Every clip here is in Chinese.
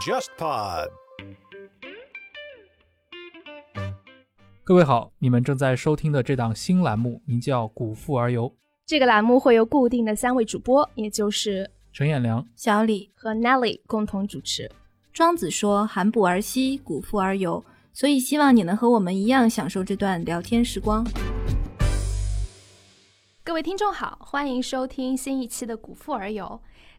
JustPod。各位好，你们正在收听的这档新栏目名叫《古富而游》，这个栏目会由固定的三位主播，也就是陈彦良、小李和 Nelly 共同主持。庄子说：“含哺而息，古富而游。”所以希望你能和我们一样享受这段聊天时光。各位听众好，欢迎收听新一期的《古富而游》。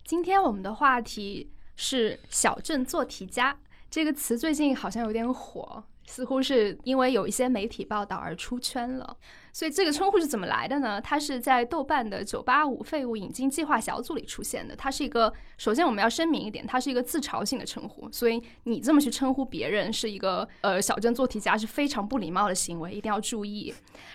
今天我们的话题是“小镇做题家”这个词，最近好像有点火。似乎是因为有一些媒体报道而出圈了，所以这个称呼是怎么来的呢？它是在豆瓣的“九八五废物引进计划”小组里出现的。它是一个，首先我们要声明一点，它是一个自嘲性的称呼，所以你这么去称呼别人是一个呃小镇做题家是非常不礼貌的行为，一定要注意。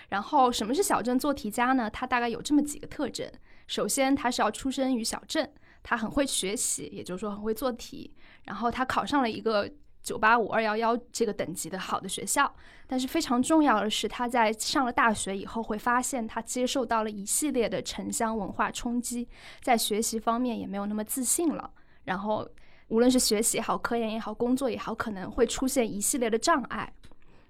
然后什么是小镇做题家呢？它大概有这么几个特征：首先，他是要出生于小镇，他很会学习，也就是说很会做题，然后他考上了一个。九八五二幺幺这个等级的好的学校，但是非常重要的是，他在上了大学以后会发现，他接受到了一系列的城乡文化冲击，在学习方面也没有那么自信了。然后，无论是学习也好，科研也好，工作也好，可能会出现一系列的障碍。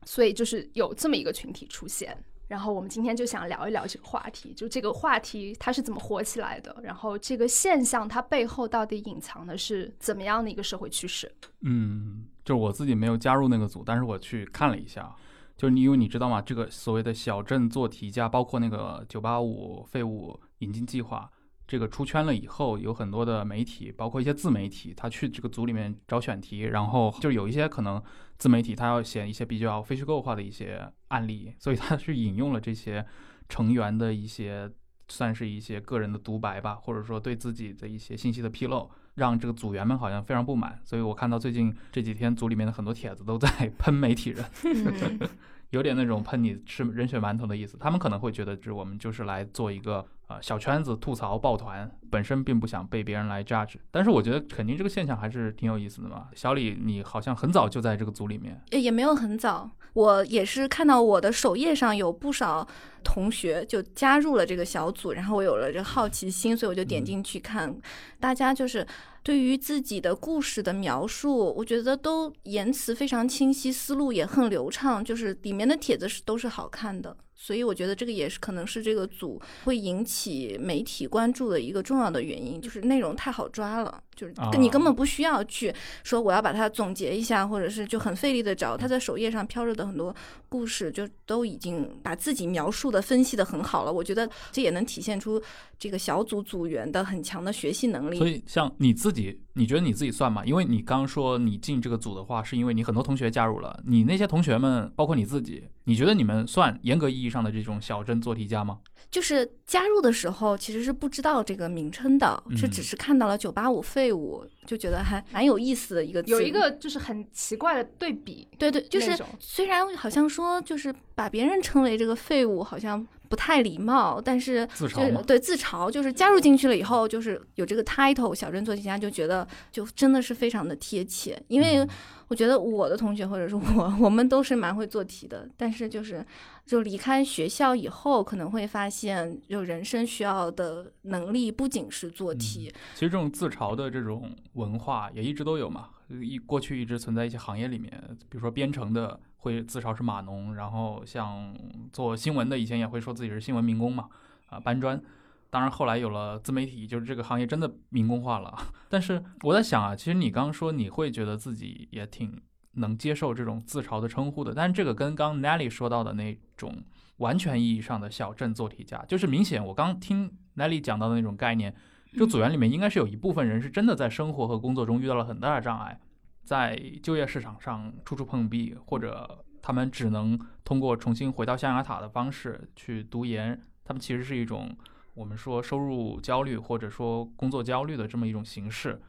所以，就是有这么一个群体出现。然后我们今天就想聊一聊这个话题，就这个话题它是怎么火起来的，然后这个现象它背后到底隐藏的是怎么样的一个社会趋势？嗯，就是我自己没有加入那个组，但是我去看了一下，就是你因为你知道吗？这个所谓的小镇做题家，包括那个九八五废物引进计划。这个出圈了以后，有很多的媒体，包括一些自媒体，他去这个组里面找选题，然后就有一些可能自媒体他要写一些比较非虚构化的一些案例，所以他是引用了这些成员的一些算是一些个人的独白吧，或者说对自己的一些信息的披露，让这个组员们好像非常不满。所以我看到最近这几天组里面的很多帖子都在 喷媒体人。有点那种喷你吃人血馒头的意思，他们可能会觉得，就是我们就是来做一个呃小圈子吐槽抱团，本身并不想被别人来 judge。但是我觉得肯定这个现象还是挺有意思的嘛。小李，你好像很早就在这个组里面，也没有很早，我也是看到我的首页上有不少同学就加入了这个小组，然后我有了这好奇心，所以我就点进去看，大家就是。对于自己的故事的描述，我觉得都言辞非常清晰，思路也很流畅，就是里面的帖子是都是好看的。所以我觉得这个也是可能是这个组会引起媒体关注的一个重要的原因，就是内容太好抓了，就是你根本不需要去说我要把它总结一下，或者是就很费力的找他在首页上飘着的很多故事，就都已经把自己描述的分析的很好了。我觉得这也能体现出这个小组组员的很强的学习能力。所以像你自己，你觉得你自己算吗？因为你刚说你进这个组的话，是因为你很多同学加入了，你那些同学们，包括你自己。你觉得你们算严格意义上的这种小镇做题家吗？就是加入的时候其实是不知道这个名称的，是只是看到了“九八五废物”，就觉得还蛮有意思的一个。有一个就是很奇怪的对比，对对，就是虽然好像说就是把别人称为这个废物，好像。不太礼貌，但是自嘲对自嘲，就是加入进去了以后，就是有这个 title，小镇做题家就觉得就真的是非常的贴切。因为我觉得我的同学或者是我，我们都是蛮会做题的，但是就是就离开学校以后，可能会发现，就人生需要的能力不仅是做题。其实这种自嘲的这种文化也一直都有嘛，一过去一直存在一些行业里面，比如说编程的。会自嘲是码农，然后像做新闻的以前也会说自己是新闻民工嘛，啊搬砖。当然后来有了自媒体，就是这个行业真的民工化了。但是我在想啊，其实你刚刚说你会觉得自己也挺能接受这种自嘲的称呼的，但是这个跟刚 Nelly 说到的那种完全意义上的小镇做题家，就是明显我刚听 Nelly 讲到的那种概念，这个组员里面应该是有一部分人是真的在生活和工作中遇到了很大的障碍。在就业市场上处处碰壁，或者他们只能通过重新回到象牙塔的方式去读研，他们其实是一种我们说收入焦虑或者说工作焦虑的这么一种形式。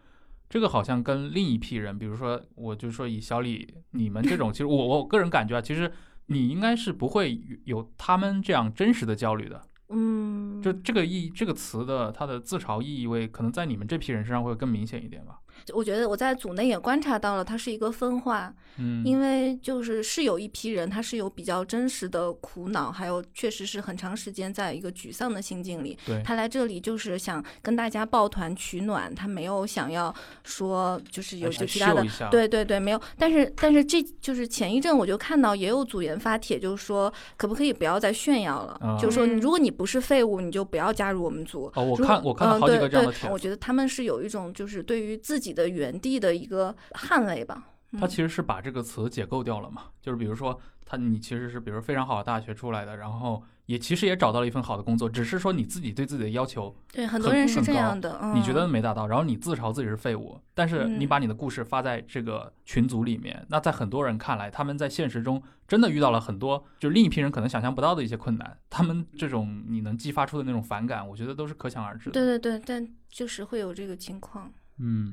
这个好像跟另一批人，比如说我就说以小李你们这种，其实我我个人感觉啊，其实你应该是不会有他们这样真实的焦虑的。嗯，就这个意这个词的它的自嘲意味，可能在你们这批人身上会更明显一点吧。我觉得我在组内也观察到了，它是一个分化，嗯，因为就是是有一批人，他是有比较真实的苦恼，还有确实是很长时间在一个沮丧的心境里。对，他来这里就是想跟大家抱团取暖，他没有想要说就是有其他的对对对，没有。但是但是这就是前一阵我就看到也有组员发帖，就是说可不可以不要再炫耀了？啊就是说嗯如果你不是废物，你就不要加入我们组。哦，我看我看到嗯好几对对个这样的帖子我觉得他们是有一种就是对于自己的原地的一个捍卫吧。嗯他其实是把这个词解构掉了嘛，就是比如说他你其实是比如非常好的大学出来的，然后也其实也找到了一份好的工作，只是说你自己对自己的要求对很很多人是这样的，嗯、你觉得没达到，然后你自嘲自己是废物，但是你嗯把你的故事发在这个群组里面，那在很多人看来，他们在现实中真的遇到了很多就另一批人可能想象不到的一些困难，他们这种你能激发出的那种反感，我觉得都是可想而知的。对对对，但就是会有这个情况。嗯，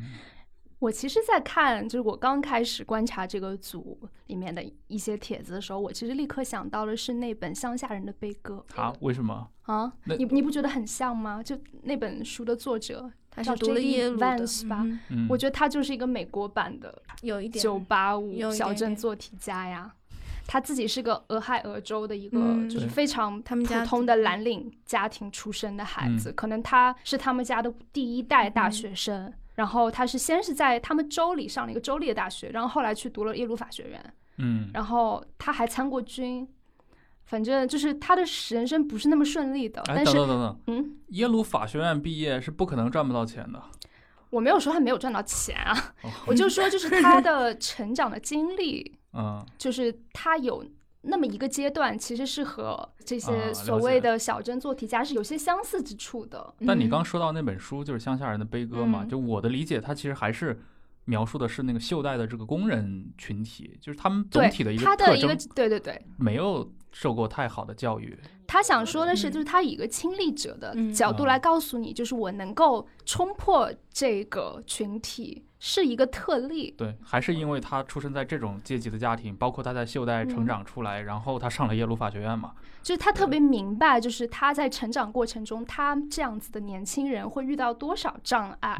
我其实，在看就是我刚开始观察这个组里面的一些帖子的时候，我其实立刻想到的是那本《乡下人的悲歌啊，为什么？》啊，你你不觉得很像吗？就那本书的作者，叫他是读了鲁的 Vance 吧我觉得他就是一个美国版的有一点九八五小镇做题家呀。他自己是个俄亥俄州的一个嗯就是非常他们家普通的蓝领家庭出身的孩嗯子，可能他是他们家的第一代大嗯学生。然后他是先是在他们州里上了一个州立的大学，然后后来去读了耶鲁法学院，嗯，然后他还参过军。反正就是他的人生不是那么顺利的，哎，但是等等等等，嗯，耶鲁法学院毕业是不可能赚不到钱的。我没有说他没有赚到钱啊，哦我就说就是他的成长的经历，嗯，就是他有那么一个阶段，其实是和这啊些所谓的小镇做题家是有些相似之处的。但你嗯。刚说到那本书就是《乡下人的悲歌》嘛，嗯。就我的理解，它其实还是描述的是那个袖带的这个工人群体，就是他们总体的一个他的一个特征对对对，没有受过太好的教育。他想说的是，嗯。就是他以一个亲历者的角度来告诉你，就是我能够冲破这个群体是一个特例。对，还是因为他出生在这种阶级的家庭，包括他在秀带成嗯长出来，然后他上了耶鲁法学院嘛。就是他特别明白，就是他在成长过程中，他这样子的年轻人会遇到多少障碍，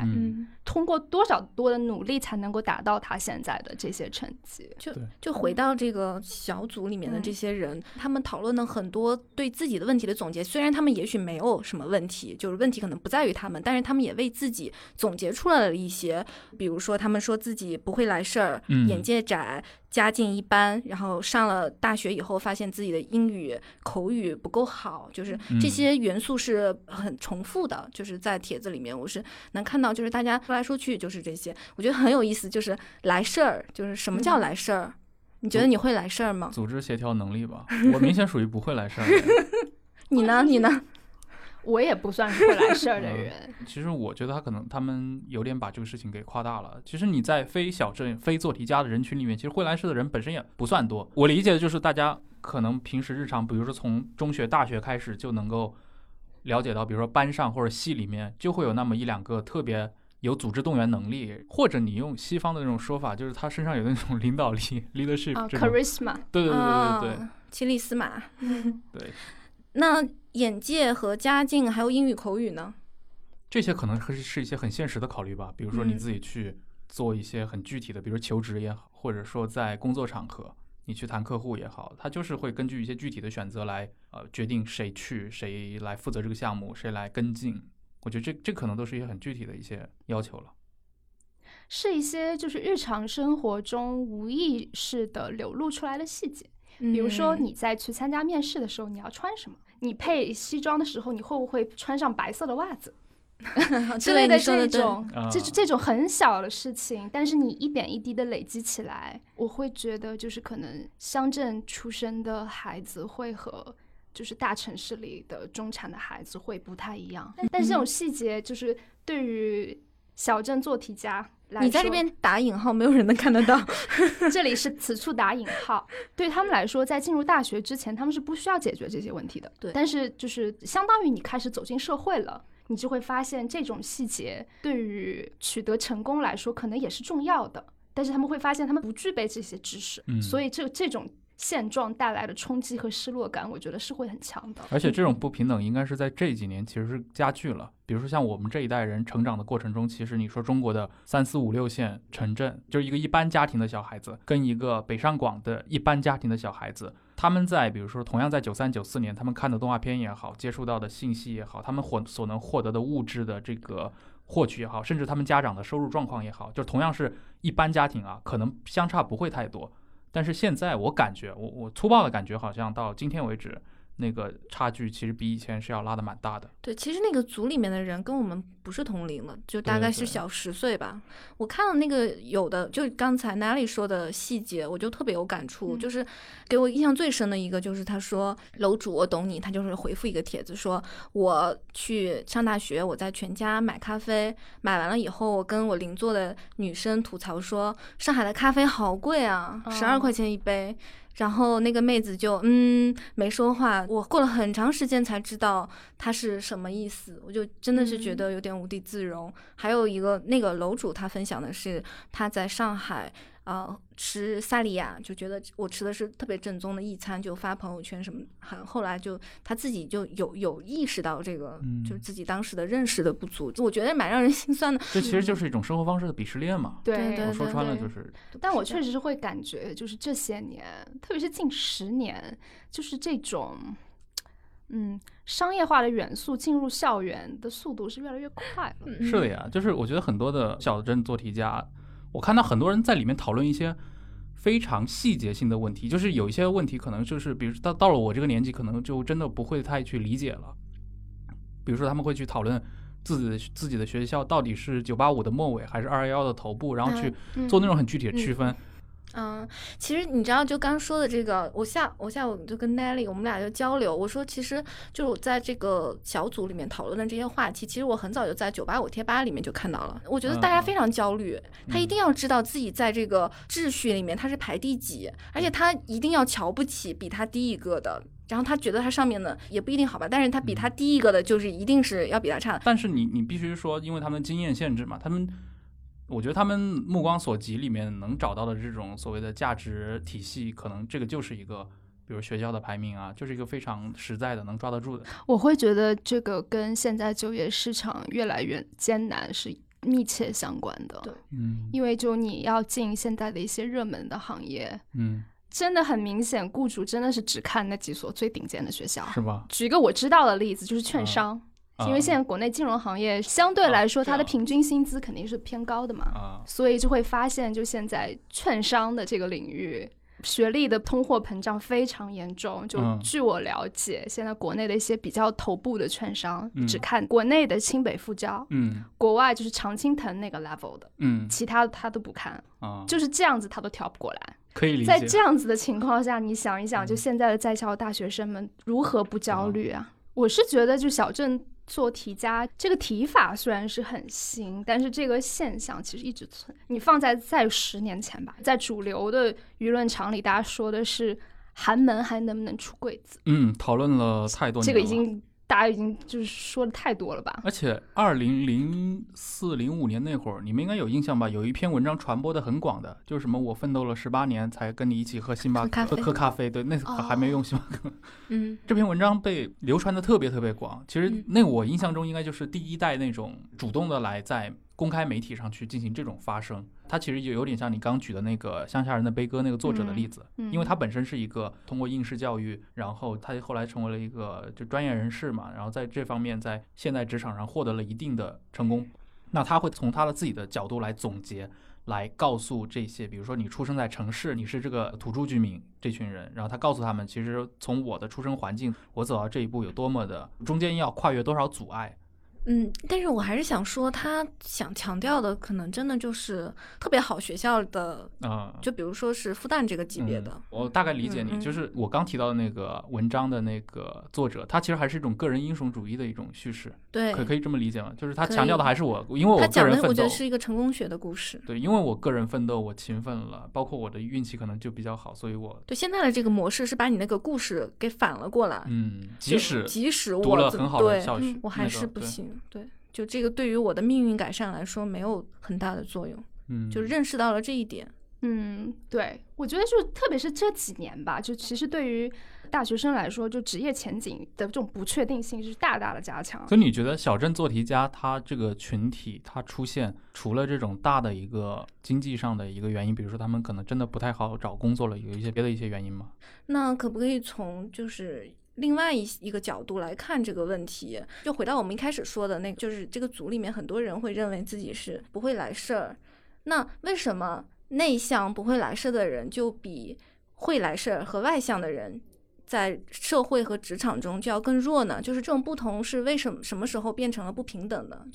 通过多少多的努力才能够达到他现在的这些成绩。就就回到这个小组里面的嗯这些人，他们讨论了很多对自己的问题的总结。虽然他们也许没有什么问题，就是问题可能不在于他们，但是他们也为自己总结出来了一些，比如说他们说自己不会来事儿，嗯眼界窄。家境一般，然后上了大学以后，发现自己的英语口语不够好，就是这嗯些元素是很重复的。就是在帖子里面，我是能看到，就是大家说来说去就是这些，我觉得很有意思。就是来事儿，就是什么叫嗯来事儿？你觉得你会来事儿吗？组织协调能力吧，我明显属于不会来事儿。你呢？你呢？我也不算是会来事儿的嗯人，其实我觉得他可能他们有点把这个事情给夸大了。其实你在非小镇、非做题家的人群里面，其实会来事的人本身也不算多。我理解的就是大家可能平时日常，比如说从中学、大学开始就能够了解到，比如说班上或者系里面就会有那么一两个特别有组织动员能力，或者你用西方的那种说法，就是他身上有那种领导力 （leadership） 啊这种。，charisma，对对对对对啊，奇里斯马。对，那 眼界和家境还有英语口语呢？这些可能是是一些很现实的考虑吧，比如说你嗯自己去做一些很具体的，比如求职也好，或者说在工作场合你去谈客户也好，他就是会根据一些具体的选择来呃决定谁去，谁来负责这个项目，谁来跟进。我觉得这这可能都是一些很具体的一些要求了。是一些就是日常生活中无意识的流露出来的细节。比如说嗯你在去参加面试的时候，你要穿什么？你配西装的时候，你会不会穿上白色的袜子？之类的对你说的这种，啊这这种很小的事情，但是你一点一滴的累积起来，我会觉得就是可能乡镇出生的孩子会和就是大城市里的中产的孩子会不太一样。但但是这种细节就是对于小镇做题家你在这边打引号，没有人能看得到。这里是此处打引号，对他们来说，在进入大学之前，他们是不需要解决这些问题的。对但是就是相当于你开始走进社会了，你就会发现这种细节对于取得成功来说，可能也是重要的。但是他们会发现他们不具备这些知识，嗯所以这这种现状带来的冲击和失落感，我觉得是会很强的。而且这种不平等应该是在这几年其实是加剧了。比如说像我们这一代人成长的过程中，其实你说中国的三四五六线城镇，就是一个一般家庭的小孩子，跟一个北上广的一般家庭的小孩子，他们在比如说同样在九三九四年，他们看的动画片也好，接触到的信息也好，他们获所能获得的物质的这个获取也好，甚至他们家长的收入状况也好，就同样是一般家庭啊，可能相差不会太多。但是现在我感觉，我我粗暴的感觉，好像到今天为止，那个差距其实比以前是要拉的蛮大的。对，其实那个组里面的人跟我们不是同龄了，就大概是小十岁吧。我看了那个有的，就刚才 Nelly 说的细节，我就特别有感触。嗯就是给我印象最深的一个，就是他说楼主我懂你，他就是回复一个帖子说，我去上大学，我在全家买咖啡，买完了以后，我跟我邻座的女生吐槽说，上海的咖啡好贵啊，十二哦块钱一杯。然后那个妹子就嗯没说话，我过了很长时间才知道她是什么意思，我就真的是觉嗯得有点无地自容。还有一个那个楼主他分享的是他在上海呃吃萨莉亚，就觉得我吃的是特别正宗的一餐，就发朋友圈什么。很后来就他自己就有有意识到这个，嗯就自己当时的认识的不足，我觉得蛮让人 心酸的。这其实就是一种生活方式的鄙视链嘛。对对我说穿了就是，但我确实是会感觉，就是这些年，特别是近十年，就是这种，嗯，商业化的元素进入校园的速度是越来越快了。嗯是的呀，就是我觉得很多的小镇做题家，我看到很多人在里面讨论一些非常细节性的问题，就是有一些问题可能就是，比如到到了我这个年纪，可能就真的不会太去理解了。比如说他们会去讨论自己的自己的学校到底是九八五的末尾还是二幺幺的头部，然后去嗯做那种很具体的区分。嗯，其实你知道，就刚说的这个，我下我下午就跟 Nelly 我们俩就交流，我说其实就我在这个小组里面讨论的这些话题，其实我很早就在九八五贴吧里面就看到了。我觉得大家嗯非常焦虑，他一定要知道自己在这个秩序里面他是排第几，而且他一定要瞧不起比他低一个的。然后他觉得他上面的也不一定好吧，但是他比他低一个的，就是一定是要比他差的。但是你你必须说，因为他们经验限制嘛，他们，我觉得他们目光所及里面能找到的这种所谓的价值体系，可能这个就是一个，比如学校的排名啊，就是一个非常实在的能抓得住的。我会觉得这个跟现在就业市场越来越艰难是密切相关的。对嗯因为就你要进现在的一些热门的行业，嗯，真的很明显，雇主真的是只看那几所最顶尖的学校。是吧？举一个我知道的例子，就是券啊商，啊因为现在国内金融行业相对啊来说，它的平均薪资肯定是偏高的嘛，啊，所以就会发现，就现在券商的这个领域。学历的通货膨胀非常严重，就嗯据我了解，现在国内的一些比较头部的券商，嗯只看国内的清北复交，嗯国外就是常青藤那个 level 的，嗯其他的他都不看，啊，就是这样子他都调不过来。可以理解在这。样子的情况下，你想一想，就嗯现在的在校大学生们如何不焦虑啊？我是觉得，就小镇做题家这个提法虽然是很新，但是这个现象其实一直存。你放在在十年前吧，在主流的舆论场里，大家说的是寒门还能不能出贵子，嗯，讨论了太多年了。这个已经大家已经就是说的太多了吧？而且二零零四零五年那会儿，你们应该有印象吧？有一篇文章传播的很广的，就是什么我奋斗了十八年才跟你一起喝星巴克喝咖啡喝咖啡，对，那哦还没用星巴克。嗯这篇文章被流传的特别特别广。其实嗯那我印象中应该就是第一代那种主动的来在公开媒体上去进行这种发声。它其实就有点像你刚举的那个《乡下人的悲歌》那个作者的例子，嗯，因为他本身是一个通过应试教育，然后他后来成为了一个就专业人士嘛，然后在这方面在现代职场上获得了一定的成功。那他会从他的自己的角度来总结，来告诉这些，比如说你出生在城市，你是这个土著居民这群人，然后他告诉他们，其实从我的出生环境，我走到这一步有多么的，中间要跨越多少阻碍。嗯，但是我还是想说，他想强调的可能真的就是特别好学校的，啊、就比如说是复旦这个级别的嗯。我大概理解你，就是我刚提到的那个文章的那个作者，他其实还是一种个人英雄主义的一种叙事，对，可可以这么理解吗？就是他强调的还是我，因为我他个人奋斗讲的我觉得，是一个成功学的故事。对，因为我个人奋斗，我勤奋了，包括我的运气可能就比较好，所以我对，现在的这个模式是把你那个故事给反了过来。嗯，即使即使我读了很好的对校学，我还是不行。对，就这个对于我的命运改善来说没有很大的作用，嗯，就认识到了这一点。嗯，对，我觉得就特别是这几年吧，就其实对于大学生来说，就职业前景的这种不确定性是大大的加强。所以你觉得小镇做题家他这个群体他出现，除了这种大的一个经济上的一个原因，比如说他们可能真的不太好找工作了，有一些别的一些原因吗？那可不可以从就是另外一一个角度来看这个问题？就回到我们一开始说的那个，就是这个组里面很多人会认为自己是不会来事儿，那为什么内向不会来事儿的人就比会来事儿和外向的人？在社会和职场中就要更弱呢？就是这种不同是为什么什么时候变成了不平等的？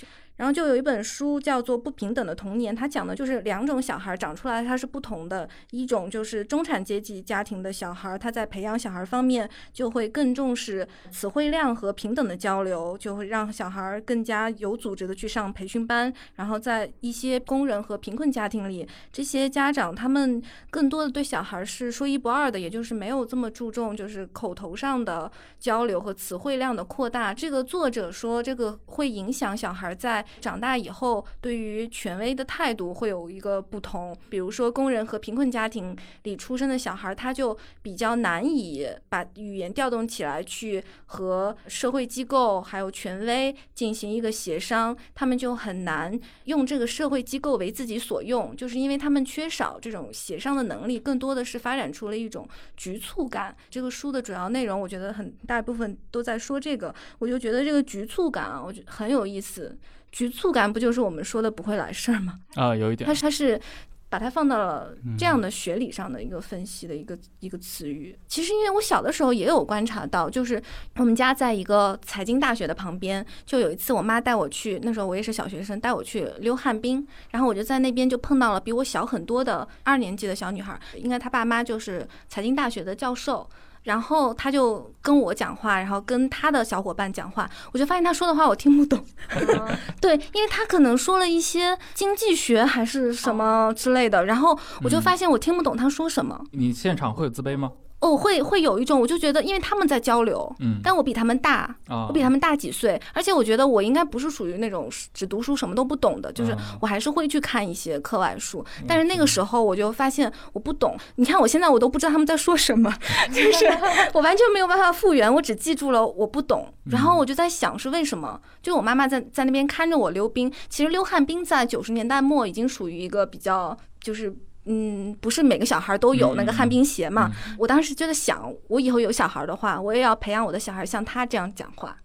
然后就有一本书叫做《不平等的童年》，它讲的就是两种小孩长出来它是不同的，一种就是中产阶级家庭的小孩，他在培养小孩方面就会更重视词汇量和平等的交流，就会让小孩更加有组织的去上培训班。然后在一些工人和贫困家庭里，这些家长他们更多的对小孩是说一不二的，也就是没有这么注重就是口头上的交流和词汇量的扩大。这个作者说，这个会影响小孩在长大以后对于权威的态度会有一个不同。比如说，工人和贫困家庭里出生的小孩，他就比较难以把语言调动起来，去和社会机构还有权威进行一个协商。他们就很难用这个社会机构为自己所用，就是因为他们缺少这种协商的能力，更多的是发展出了一种局促感。这个书的主要内容，我觉得很大部分都在说这个，我就觉得这个局促感啊，我觉得很有意思。局促感不就是我们说的不会来事儿吗？啊，有一点它，它是把它放到了这样的学理上的一个分析的一个一个词语。其实因为我小的时候也有观察到，就是我们家在一个财经大学的旁边，就有一次我妈带我去，那时候我也是小学生，带我去溜旱冰，然后我就在那边就碰到了比我小很多的二年级的小女孩，应该她爸妈就是财经大学的教授。然后他就跟我讲话，然后跟他的小伙伴讲话，我就发现他说的话我听不懂。对，因为他可能说了一些经济学还是什么之类的，然后我就发现我听不懂他说什么。你现场会有自卑吗？哦，会会有一种，我就觉得，因为他们在交流，嗯，但我比他们大，啊，我比他们大几岁，而且我觉得我应该不是属于那种只读书什么都不懂的，就是嗯我还是会去看一些课外书。但是那个时候我就发现我不懂，你看我现在我都不知道他们在说什么，就是我完全没有办法复原，我只记住了我不懂。然后我就在想是为什么？就我妈妈在在那边看着我溜冰，其实溜旱冰在九十年代末已经属于一个比较就是。嗯，不是每个小孩都有那个旱冰鞋嘛？我当时就在想，我以后有小孩的话，我也要培养我的小孩像他这样讲话。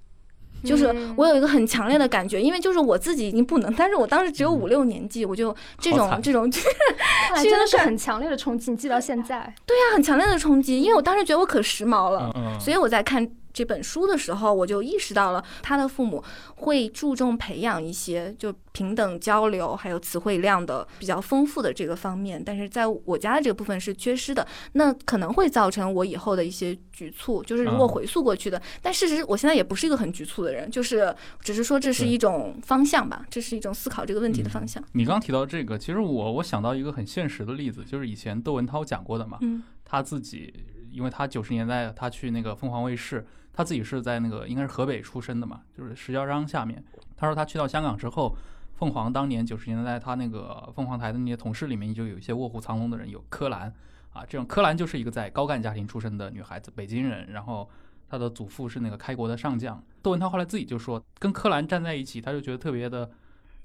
就是嗯我有一个很强烈的感觉，因为就是我自己已经不能，但是我当时只有五六年级，我就这种这种 看来真的是很强烈的冲击，你记到现在。对呀、很强烈的冲击，因为我当时觉得我可时髦了，嗯嗯，所以我在看这本书的时候，我就意识到了他的父母会注重培养一些就平等交流还有词汇量的比较丰富的这个方面，但是在我家的这个部分是缺失的，那可能会造成我以后的一些局促，就是如果啊。回溯过去的，但事实我现在也不是一个很局促的人，就是只是说这是一种方向吧，这是一种思考这个问题的方向。你刚提到这个，其实我我想到一个很现实的例子，就是以前窦文涛讲过的嘛，嗯。他自己，因为他九十年代他去那个凤凰卫视，他自己是在那个应该是河北出生的嘛，就是石家庄下面。他说他去到香港之后，凤凰当年九十年代他那个凤凰台的那些同事里面就有一些卧虎藏龙的人，有柯蓝啊，这种柯蓝就是一个在高干家庭出身的女孩子，北京人，然后她的祖父是那个开国的上将。窦文涛后来自己就说，跟柯蓝站在一起，他就觉得特别的。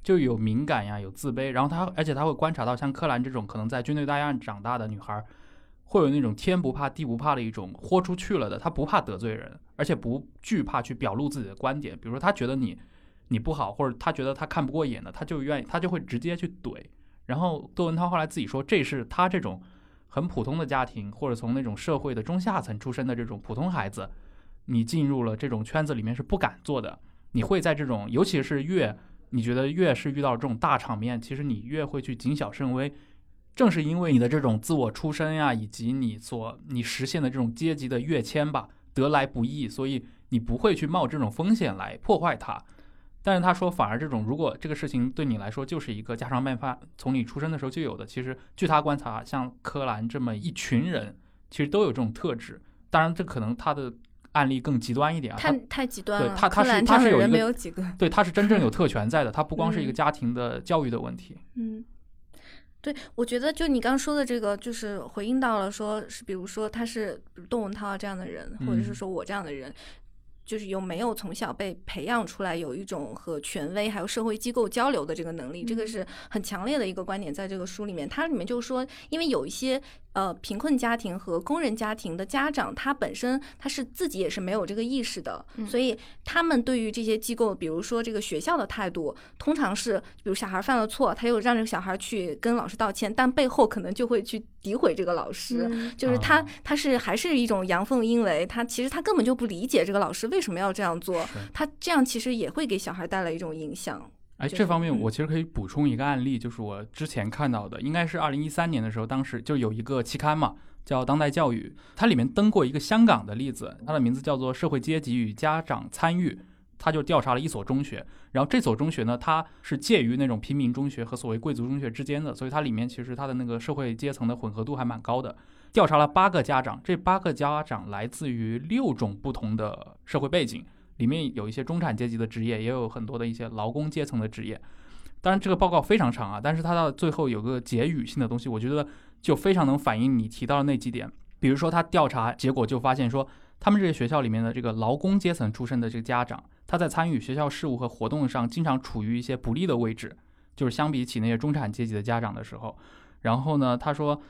就有敏感呀，有自卑，然后他，而且他会观察到像柯蓝这种可能在军队大院长大的女孩，会有那种天不怕地不怕的一种豁出去了的，他不怕得罪人，而且不惧怕去表露自己的观点。比如说，他觉得你你不好，或者他觉得他看不过眼的，他就愿意，他就会直接去怼。然后窦文涛后来自己说，这是他这种很普通的家庭，或者从那种社会的中下层出身的这种普通孩子，你进入了这种圈子里面是不敢做的。你会在这种，尤其是越你觉得越是遇到这种大场面，其实你越会去谨小慎微。正是因为你的这种自我出身呀，以及你所你实现的这种阶级的跃迁吧，得来不易，所以你不会去冒这种风险来破坏它。但是他说，反而这种如果这个事情对你来说就是一个家常便饭，从你出生的时候就有的，其实据他观察，像柯蓝这么一群人，其实都有这种特质。当然，这可能他的案例更极端一点啊，太他太极端了，对他他是他是有一个没有几个。对他是真正有特 权在的，他不光是一个嗯家庭的教育的问题。嗯，对，我觉得就你刚说的这个，就是回应到了，说是比如说他是窦文涛这样的人，或者是嗯。说我这样的人，就是有没有从小被培养出来有一种和权威还有社会机构交流的这个能力，这个嗯。是很强烈的一个观点，在这个书里面，它里面就是说，因为有一些呃贫困家庭和工人家庭的家长，他本身他是自己也是没有这个意识的，嗯所以他们对于这些机构，比如说这个学校的态度，通常是比如小孩犯了错，他又让这个小孩去跟老师道歉，但背后可能就会去诋毁这个老师。嗯就是他啊，他是还是一种阳奉阴违，他其实他根本就不理解这个老师为什么要这样做，他这样其实也会给小孩带来一种影响。哎，这方面嗯我其实可以补充一个案例，就是我之前看到的，应该是二零一三年的时候，当时就有一个期刊嘛，叫《当代教育》，它里面登过一个香港的例子，它的名字叫做《社会阶级与家长参与》，它就调查了一所中学，然后这所中学呢，它是介于那种平民中学和所谓贵族中学之间的，所以它里面其实它的那个社会阶层的混合度还蛮高的。调查了八个家长，这八个家长来自于六种不同的社会背景，里面有一些中产阶级的职业，也有很多的一些劳工阶层的职业。当然，这个报告非常长啊，但是它到最后有个结语性的东西，我觉得就非常能反映你提到的那几点。比如说，他调查结果就发现说，他们这些学校里面的这个劳工阶层出身的这个家长，他在参与学校事务和活动上经常处于一些不利的位置，就是相比起那些中产阶级的家长的时候。然后呢，他说，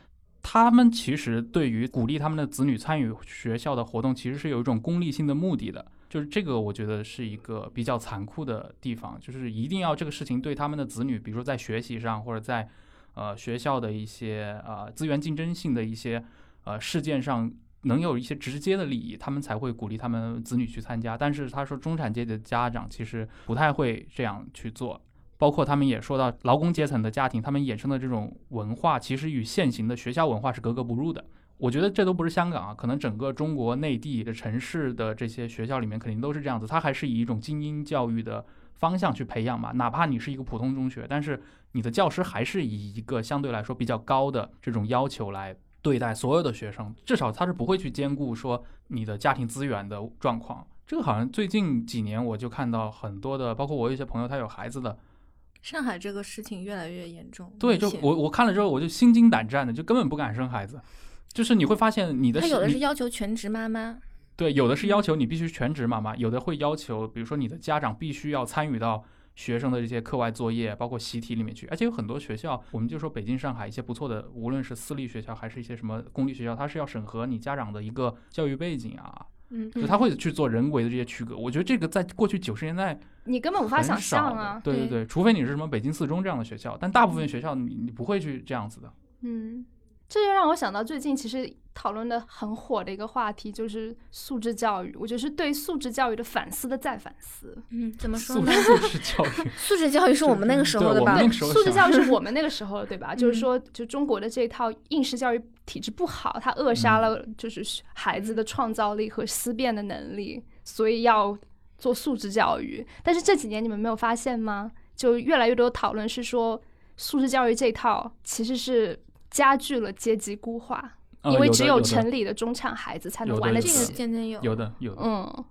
他们其实对于鼓励他们的子女参与学校的活动，其实是有一种功利性的目的的。就是这个，我觉得是一个比较残酷的地方，就是一定要这个事情对他们的子女，比如说在学习上或者在呃学校的一些呃资源竞争性的一些呃事件上，能有一些直接的利益，他们才会鼓励他们子女去参加。但是他说，中产阶级的家长其实不太会这样去做。包括他们也说到，劳工阶层的家庭，他们衍生的这种文化，其实与现行的学校文化是格格不入的。我觉得这都不是香港啊，可能整个中国内地的城市的这些学校里面，肯定都是这样子。它还是以一种精英教育的方向去培养嘛，哪怕你是一个普通中学，但是你的教师还是以一个相对来说比较高的这种要求来对待所有的学生，至少他是不会去兼顾说你的家庭资源的状况。这个好像最近几年我就看到很多的，包括我有一些朋友他有孩子的，上海这个事情越来越严重，对，就我我看了之后我就心惊胆战的，就根本不敢生孩子。就是你会发现你的他有的是要求全职妈妈，对，有的是要求你必须全职妈妈，有的会要求，比如说你的家长必须要参与到学生的这些课外作业，包括习题里面去。而且有很多学校，我们就说北京、上海一些不错的，无论是私立学校还是一些什么公立学校，它是要审核你家长的一个教育背景啊，嗯，就他会去做人为的这些区隔。我觉得这个在过去九十年代你根本无法想象啊。对对对，除非你是什么北京四中这样的学校，但大部分学校你你不会去这样子的。嗯，这就让我想到最近其实讨论的很火的一个话题，就是素质教育。我觉得是对素质教育的反思的再反思。嗯，怎么说呢？素质 教育，素质教育是我们那个时候的吧对我们？那个时候素质教育是 我们那个时候的，对吧？就是嗯说，就中国的这套应试教育体制不好，它扼杀了就是孩子的创造力和思辨的能力，所以要做素质教育。但是这几年你们没有发现吗？就越来越多的讨论是说，素质教育这套其实是加剧了阶级固化，呃因为只有城里的中产孩子才能玩得这个起。渐渐有，有的有的，嗯，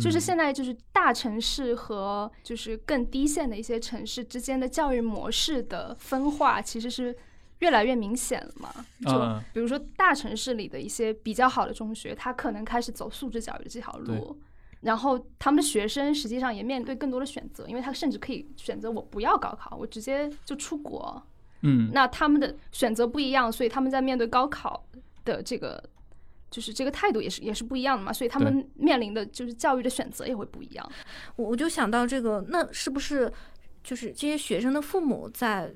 就是嗯现在就是大城市和就是更低线的一些城市之间的教育模式的分化，其实是越来越明显了嘛。就嗯比如说大城市里的一些比较好的中学，它可能开始走素质教育的这条路。然后他们的学生实际上也面对更多的选择，因为他甚至可以选择我不要高考，我直接就出国。嗯，那他们的选择不一样，所以他们在面对高考的这个，就是这个态度也是也是不一样的嘛，所以他们面临的就是教育的选择也会不一样。我我就想到这个，那是不是就是这些学生的父母在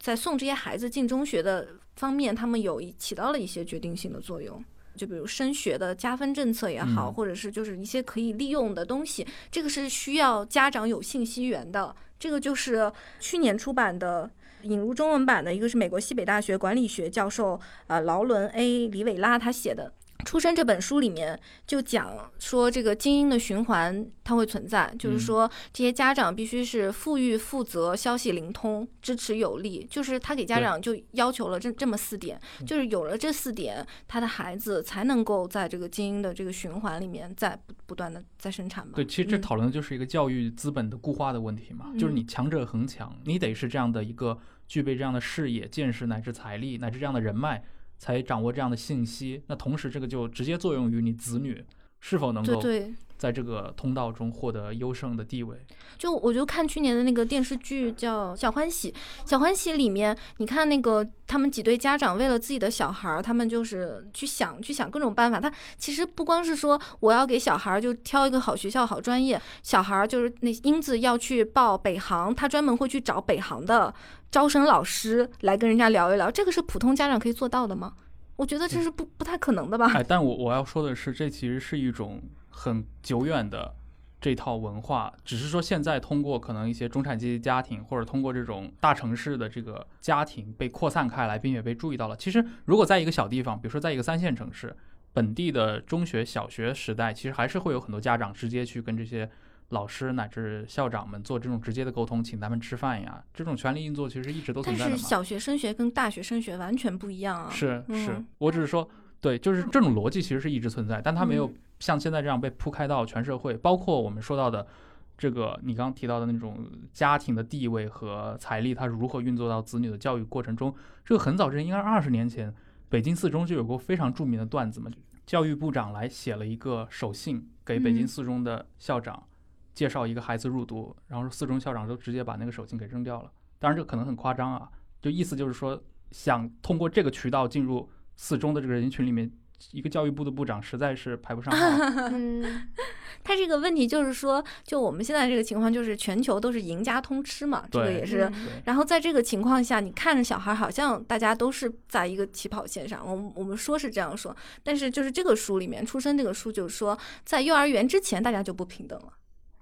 在送这些孩子进中学的方面，他们有一起到了一些决定性的作用？就比如升学的加分政策也好，嗯或者是就是一些可以利用的东西，这个是需要家长有信息源的。这个就是去年出版的。引入中文版的一个是美国西北大学管理学教授呃劳伦 A. 里韦拉他写的《出生》这本书里面就讲说，这个精英的循环它会存在，就是说这些家长必须是富裕、负责、消息灵通、支持有力，就是他给家长就要求了这这么四点，就是有了这四点，他的孩子才能够在这个精英的这个循环里面再不不断的再生产嘛。对，其实这嗯。讨论的就是一个教育资本的固化的问题嘛，就是你强者恒强，你得是这样的一个具备这样的视野、见识乃至财力乃至这样的人脉，才掌握这样的信息。那同时，这个就直接作用于你子女是否能够，在这个通道中获得优胜的地位。就我就看去年的那个电视剧叫《小欢喜》，《小欢喜》里面，你看那个他们几对家长为了自己的小孩儿，他们就是去想去想各种办法。他其实不光是说我要给小孩儿就挑一个好学校、好专业，小孩儿就是那英子要去报北航，他专门会去找北航的招生老师来跟人家聊一聊。这个是普通家长可以做到的吗？我觉得这是不不太可能的吧。哎，但我我要说的是，这其实是一种很久远的这套文化，只是说现在通过可能一些中产阶级家庭，或者通过这种大城市的这个家庭被扩散开来，并且被注意到了。其实，如果在一个小地方，比如说在一个三线城市，本地的中学、小学时代，其实还是会有很多家长直接去跟这些老师乃至校长们做这种直接的沟通，请他们吃饭呀，这种权力运作其实一直都存但是在的嘛。小学升学跟大学升学完全不一样啊。是是嗯，我只是说，对，就是这种逻辑其实是一直存在，但它没有嗯像现在这样被铺开到全社会，包括我们说到的这个你刚刚提到的那种家庭的地位和财力，它如何运作到子女的教育过程中，这个很早之前，应该是二十年前，北京四中就有过非常著名的段子嘛，教育部长来写了一个手信给北京嗯四中的校长。介绍一个孩子入读，然后四中校长就直接把那个手信给扔掉了。当然，这可能很夸张啊，就意思就是说，想通过这个渠道进入四中的这个人群里面，一个教育部的部长实在是排不上号。嗯，他这个问题就是说，就我们现在这个情况，就是全球都是赢家通吃嘛，这个也是。然后在这个情况下，你看着小孩好像大家都是在一个起跑线上，我们我们说是这样说，但是就是这个书里面，出生这个书就是说，在幼儿园之前大家就不平等了，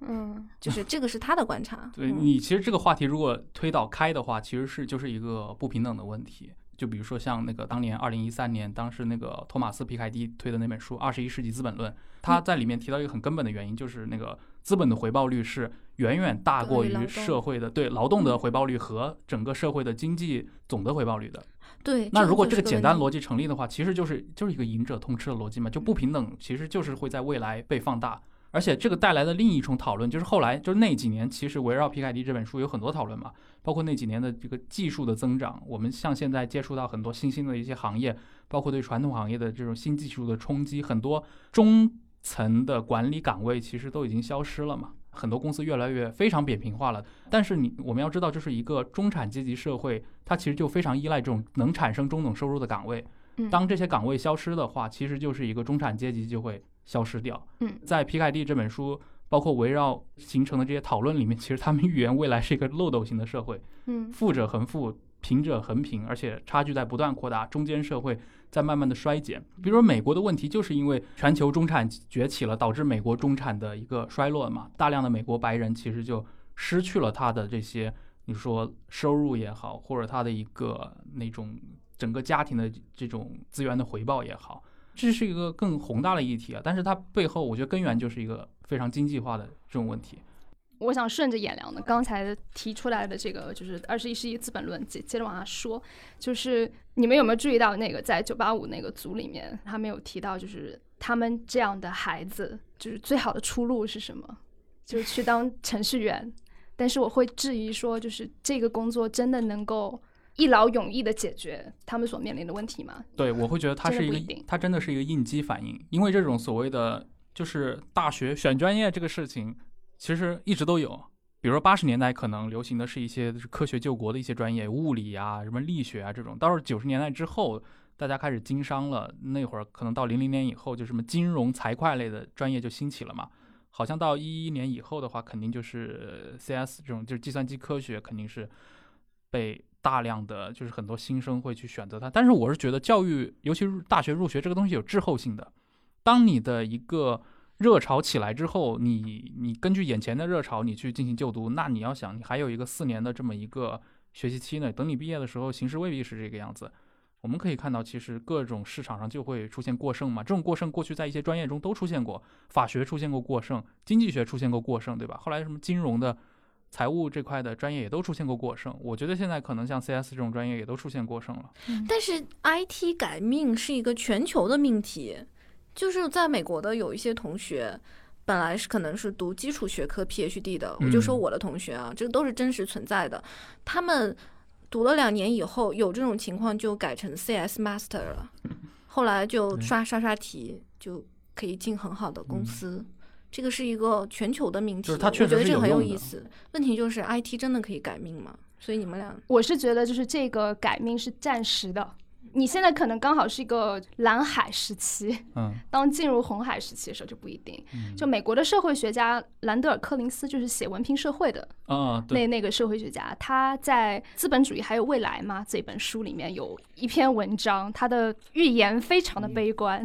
嗯，就是这个是他的观察。对嗯你其实这个话题如果推导开的话，其实是就是一个不平等的问题。就比如说像那个当年二零一三年，当时那个托马斯皮凯蒂推的那本书《二十一世纪资本论》，他在里面提到一个很根本的原因，就是那个资本的回报率是远远大过于社会的对劳动的回报率和整个社会的经济总的回报率的。对，那如果这这个简单逻辑，辑成立的话，其实就是就是一个赢者通吃的逻辑嘛，就不平等，其实就是会在未来被放大。而且这个带来的另一重讨论，就是后来就是那几年，其实围绕皮凯蒂这本书有很多讨论嘛，包括那几年的这个技术的增长，我们像现在接触到很多新兴的一些行业，包括对传统行业的这种新技术的冲击，很多中层的管理岗位其实都已经消失了嘛。很多公司越来越非常扁平化了，但是你我们要知道，就是一个中产阶级社会，它其实就非常依赖这种能产生中等收入的岗位。嗯当这些岗位消失的话，其实就是一个中产阶级就会消失掉。嗯，在皮凯蒂这本书，包括围绕形成的这些讨论里面，其实他们预言未来是一个漏斗型的社会，嗯富者恒富，贫者恒贫，而且差距在不断扩大，中间社会在慢慢的衰减。比如说美国的问题，就是因为全球中产崛起了，导致美国中产的一个衰落嘛，大量的美国白人其实就失去了他的这些，你说收入也好，或者他的一个那种整个家庭的这种资源的回报也好。这是一个更宏大的议题啊，但是它背后，我觉得根源就是一个非常经济化的这种问题。我想顺着颜良的刚才提出来的这个，就是二十一世纪资本论，接接着往下说，就是你们有没有注意到那个在九八五那个组里面，他们有提到，就是他们这样的孩子，就是最好的出路是什么？就是去当程序员。但是我会质疑说，就是这个工作真的能够一劳永逸的解决他们所面临的问题吗？对，我会觉得它是一个它真的是一个应激反应，因为这种所谓的就是大学选专业这个事情，其实一直都有。比如说八十年代可能流行的是一些科学救国的一些专业，物理啊、什么力学啊这种。到了九十年代之后，大家开始经商了，那会儿可能到零零年以后，就什么金融、财会类的专业就兴起了嘛。好像到一一年以后的话，肯定就是 CS 这种就是计算机科学，肯定是被大量的就是很多新生会去选择它。但是我是觉得教育，尤其是大学入学这个东西有滞后性的。当你的一个热潮起来之后，你你根据眼前的热潮你去进行就读，那你要想你还有一个四年的这么一个学习期呢。等你毕业的时候，形势未必是这个样子。我们可以看到，其实各种市场上就会出现过剩嘛。这种过剩过去在一些专业中都出现过，法学出现过过剩，经济学出现过过剩，对吧？后来什么金融的、财务这块的专业也都出现过过剩。我觉得现在可能像 CS 这种专业也都出现过剩了。但是 IT 改命是一个全球的命题，就是在美国的有一些同学。本来是可能是读基础学科 PhD 的，我就说我的同学啊，这个都是真实存在的。他们读了两年以后，有这种情况就改成 CS Master 了，后来就刷刷刷题就可以进很好的公司。这个是一个全球的命题，我觉得这个很有意思。问题就是 IT 真的可以改命吗？所以你们俩，我是觉得就是这个改命是暂时的。你现在可能刚好是一个蓝海时期，嗯，当进入红海时期的时候就不一定。就美国的社会学家兰德尔·柯林斯，就是写《文凭社会》的，啊，那那个社会学家，他在《资本主义还有未来》嘛这本书里面有一篇文章，他的预言非常的悲观，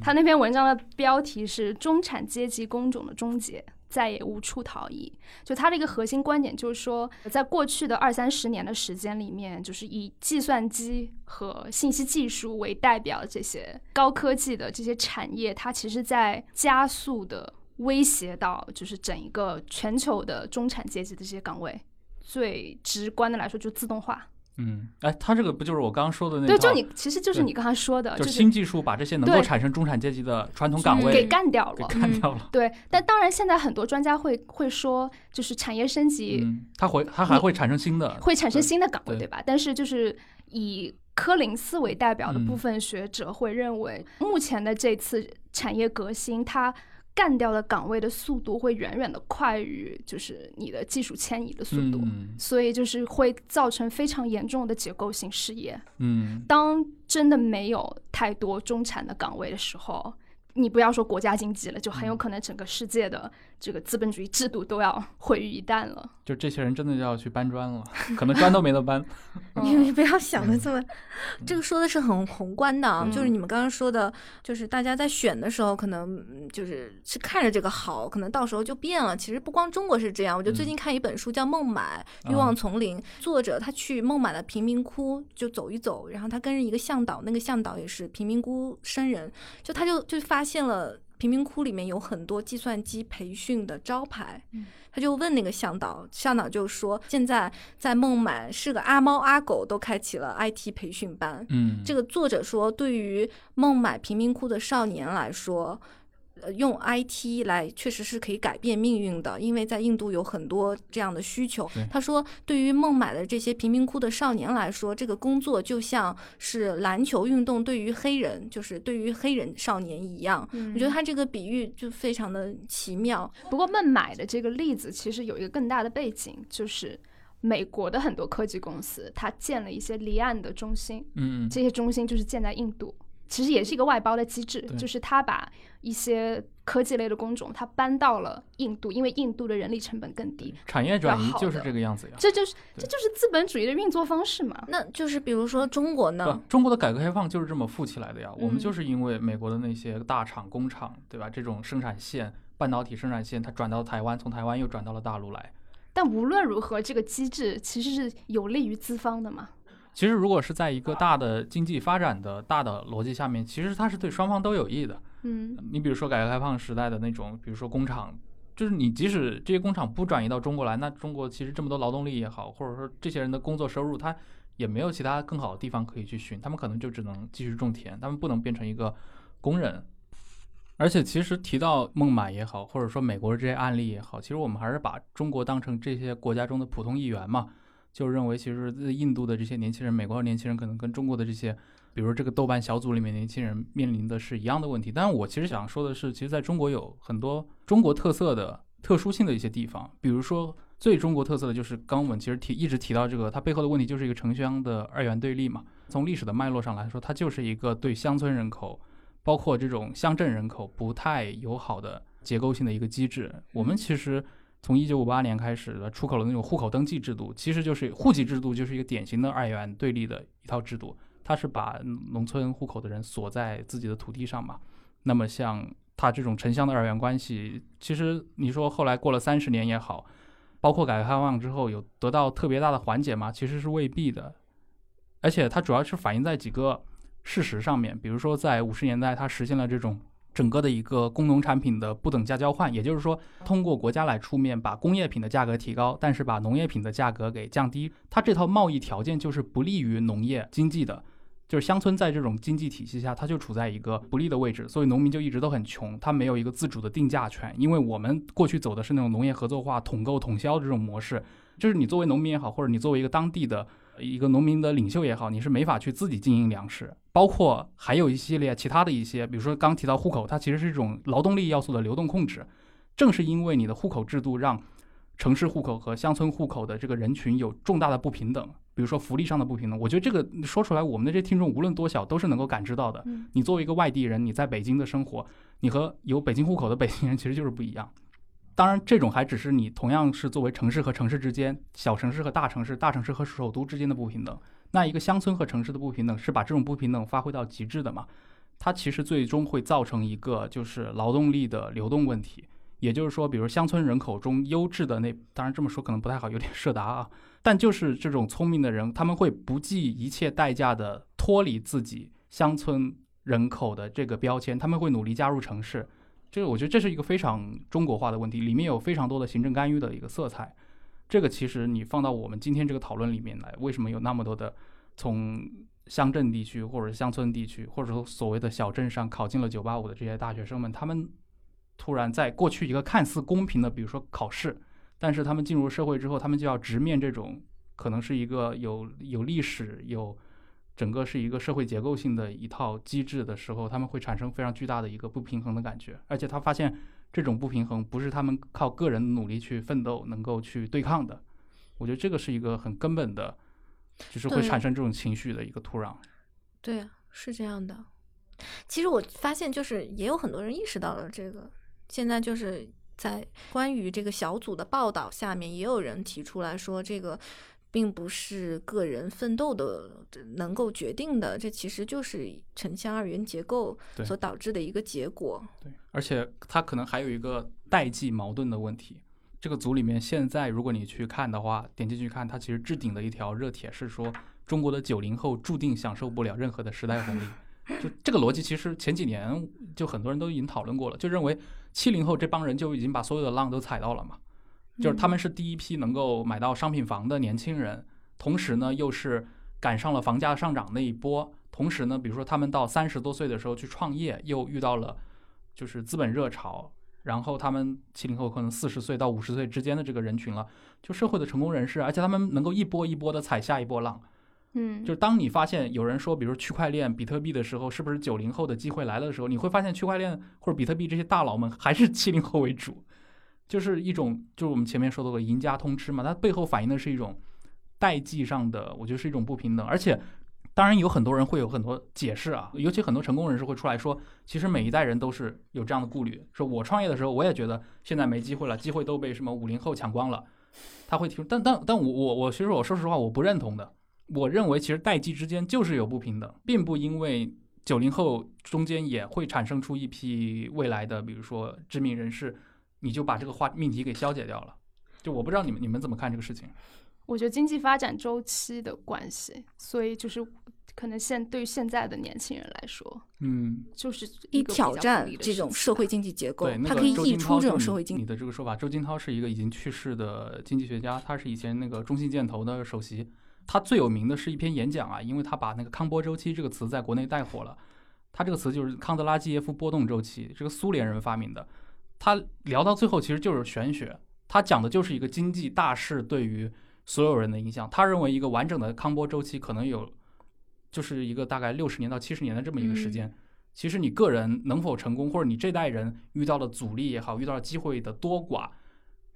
他那篇文章的标题是《中产阶级工种的终结》。再也无处逃逸。就他的一个核心观点就是说，在过去的二三十年的时间里面，就是以计算机和信息技术为代表的这些高科技的这些产业，它其实在加速的威胁到，就是整一个全球的中产阶级的这些岗位。最直观的来说，就自动化。嗯，哎，他这个不就是我刚刚说的那？对，就你，其实就是你刚才说的，就是新技术把这些能够产生中产阶级的传统岗位给干掉了，给干掉了。对，但当然，现在很多专家会会说，就是产业升级，它会它还会产生新的，会产生新的岗位，对吧？但是就是以柯林斯为代表的部分学者会认为，目前的这次产业革新，它。干掉的岗位的速度会远远的快于就是你的技术迁移的速度，所以就是会造成非常严重的结构性失业。嗯，当真的没有太多中产的岗位的时候。你不要说国家经济了，就很有可能整个世界的这个资本主义制度都要 毁于一旦了。就这些人真的就要去搬砖了，可能砖都没得搬。你你不要想的这么，这个说的是很宏观的啊，就是你们刚刚说的，就是大家在选的时候，可能就是是看着这个好，可能到时候就变了。其实不光中国是这样，我就最近看一本书叫《孟买欲望丛林》，作者他去孟买的贫民窟就走一走，然后他跟着一个向导，那个向导也是贫民窟生人，就他就就。发现了贫民窟里面有很多计算机培训的招牌，他就问那个向导，向导就说现在在孟买是个阿猫阿狗都开启了 IT 培训班。嗯，这个作者说，对于孟买贫民窟的少年来说。呃，用 IT 来确实是可以改变命运的，因为在印度有很多这样的需求。他说，对于孟买的这些贫民窟的少年来说，这个工作就像是篮球运动对于黑人，就是对于黑人少年一样。我觉得他这个比喻就非常的奇妙。不过，孟买的这个例子其实有一个更大的背景，就是美国的很多科技公司，它建了一些离岸的中心。嗯，这些中心就是建在印度。其实也是一个外包的机制，就是他把一些科技类的工种，它搬到了印度，因为印度的人力成本更低。产业转移就是这个样子呀，这就是这就是资本主义的运作方式嘛。那就是比如说中国呢？中国的改革开放就是这么富起来的呀。我们就是因为美国的那些大厂、工厂，对吧？这种生产线、半导体生产线，它转到台湾，从台湾又转到了大陆来。但无论如何，这个机制其实是有利于资方的嘛。其实，如果是在一个大的经济发展的大的逻辑下面，其实它是对双方都有益的。嗯，你比如说改革开放时代的那种，比如说工厂，就是你即使这些工厂不转移到中国来，那中国其实这么多劳动力也好，或者说这些人的工作收入，他也没有其他更好的地方可以去寻，他们可能就只能继续种田，他们不能变成一个工人。而且，其实提到孟买也好，或者说美国的这些案例也好，其实我们还是把中国当成这些国家中的普通一员嘛。就认为，其实印度的这些年轻人、美国的年轻人，可能跟中国的这些，比如这个豆瓣小组里面年轻人面临的是一样的问题。但是我其实想说的是，其实在中国有很多中国特色的、特殊性的一些地方。比如说，最中国特色的就是刚我们其实提一直提到这个，它背后的问题就是一个城乡的二元对立嘛。从历史的脉络上来说，它就是一个对乡村人口，包括这种乡镇人口不太友好的结构性的一个机制。我们其实。从一九五八年开始的出口的那种户口登记制度，其实就是户籍制度，就是一个典型的二元对立的一套制度。它是把农村户口的人锁在自己的土地上嘛。那么像它这种城乡的二元关系，其实你说后来过了三十年也好，包括改革开放之后有得到特别大的缓解吗？其实是未必的。而且它主要是反映在几个事实上面，比如说在五十年代，它实现了这种整个的一个工农产品的不等价交换，也就是说，通过国家来出面把工业品的价格提高，但是把农业品的价格给降低。它这套贸易条件就是不利于农业经济的，就是乡村在这种经济体系下，它就处在一个不利的位置，所以农民就一直都很穷，他没有一个自主的定价权，因为我们过去走的是那种农业合作化、统购统销的这种模式，就是你作为农民也好，或者你作为一个当地的。一个农民的领袖也好，你是没法去自己经营粮食，包括还有一系列其他的一些，比如说刚提到户口，它其实是一种劳动力要素的流动控制。正是因为你的户口制度，让城市户口和乡村户口的这个人群有重大的不平等，比如说福利上的不平等。我觉得这个说出来，我们的这些听众无论多小都是能够感知到的。你作为一个外地人，你在北京的生活，你和有北京户口的北京人其实就是不一样。当然，这种还只是你同样是作为城市和城市之间、小城市和大城市、大城市和首都之间的不平等。那一个乡村和城市的不平等，是把这种不平等发挥到极致的嘛？它其实最终会造成一个就是劳动力的流动问题。也就是说，比如乡村人口中优质的那，当然这么说可能不太好，有点设答啊。但就是这种聪明的人，他们会不计一切代价的脱离自己乡村人口的这个标签，他们会努力加入城市。这个我觉得这是一个非常中国化的问题，里面有非常多的行政干预的一个色彩。这个其实你放到我们今天这个讨论里面来，为什么有那么多的从乡镇地区或者乡村地区，或者说所谓的小镇上考进了九八五的这些大学生们，他们突然在过去一个看似公平的，比如说考试，但是他们进入社会之后，他们就要直面这种可能是一个有有历史有。整个是一个社会结构性的一套机制的时候，他们会产生非常巨大的一个不平衡的感觉，而且他发现这种不平衡不是他们靠个人努力去奋斗能够去对抗的。我觉得这个是一个很根本的，就是会产生这种情绪的一个土壤。对，是这样的。其实我发现，就是也有很多人意识到了这个。现在就是在关于这个小组的报道下面，也有人提出来说这个。并不是个人奋斗的能够决定的，这其实就是城乡二元结构所导致的一个结果。对，而且它可能还有一个代际矛盾的问题。这个组里面现在，如果你去看的话，点进去看，它其实置顶的一条热帖是说，中国的九零后注定享受不了任何的时代红利。就这个逻辑，其实前几年就很多人都已经讨论过了，就认为七零后这帮人就已经把所有的浪都踩到了嘛。就是他们是第一批能够买到商品房的年轻人，同时呢又是赶上了房价上涨那一波，同时呢，比如说他们到三十多岁的时候去创业，又遇到了就是资本热潮，然后他们七零后可能四十岁到五十岁之间的这个人群了，就社会的成功人士，而且他们能够一波一波的踩下一波浪，嗯，就是当你发现有人说，比如区块链、比特币的时候，是不是九零后的机会来了的时候，你会发现区块链或者比特币这些大佬们还是七零后为主。就是一种，就是我们前面说到的赢家通吃嘛，它背后反映的是一种代际上的，我觉得是一种不平等。而且，当然有很多人会有很多解释啊，尤其很多成功人士会出来说，其实每一代人都是有这样的顾虑，说我创业的时候我也觉得现在没机会了，机会都被什么五零后抢光了。他会提出，但但但我我我其实我说实话我不认同的，我认为其实代际之间就是有不平等，并不因为九零后中间也会产生出一批未来的，比如说知名人士。你就把这个话命题给消解掉了，就我不知道你们你们怎么看这个事情。我觉得经济发展周期的关系，所以就是可能现对于现在的年轻人来说，嗯，就是一挑战这种社会经济结构，它可以溢出这种社会经济。你的这个说法，周金涛是一个已经去世的经济学家，他是以前那个中信建投的首席，他最有名的是一篇演讲啊，因为他把那个康波周期这个词在国内带火了。他这个词就是康德拉基耶夫波动周期，这个苏联人发明的。他聊到最后，其实就是玄学。他讲的就是一个经济大势对于所有人的影响。他认为一个完整的康波周期可能有，就是一个大概六十年到七十年的这么一个时间。其实你个人能否成功，或者你这代人遇到的阻力也好，遇到的机会的多寡，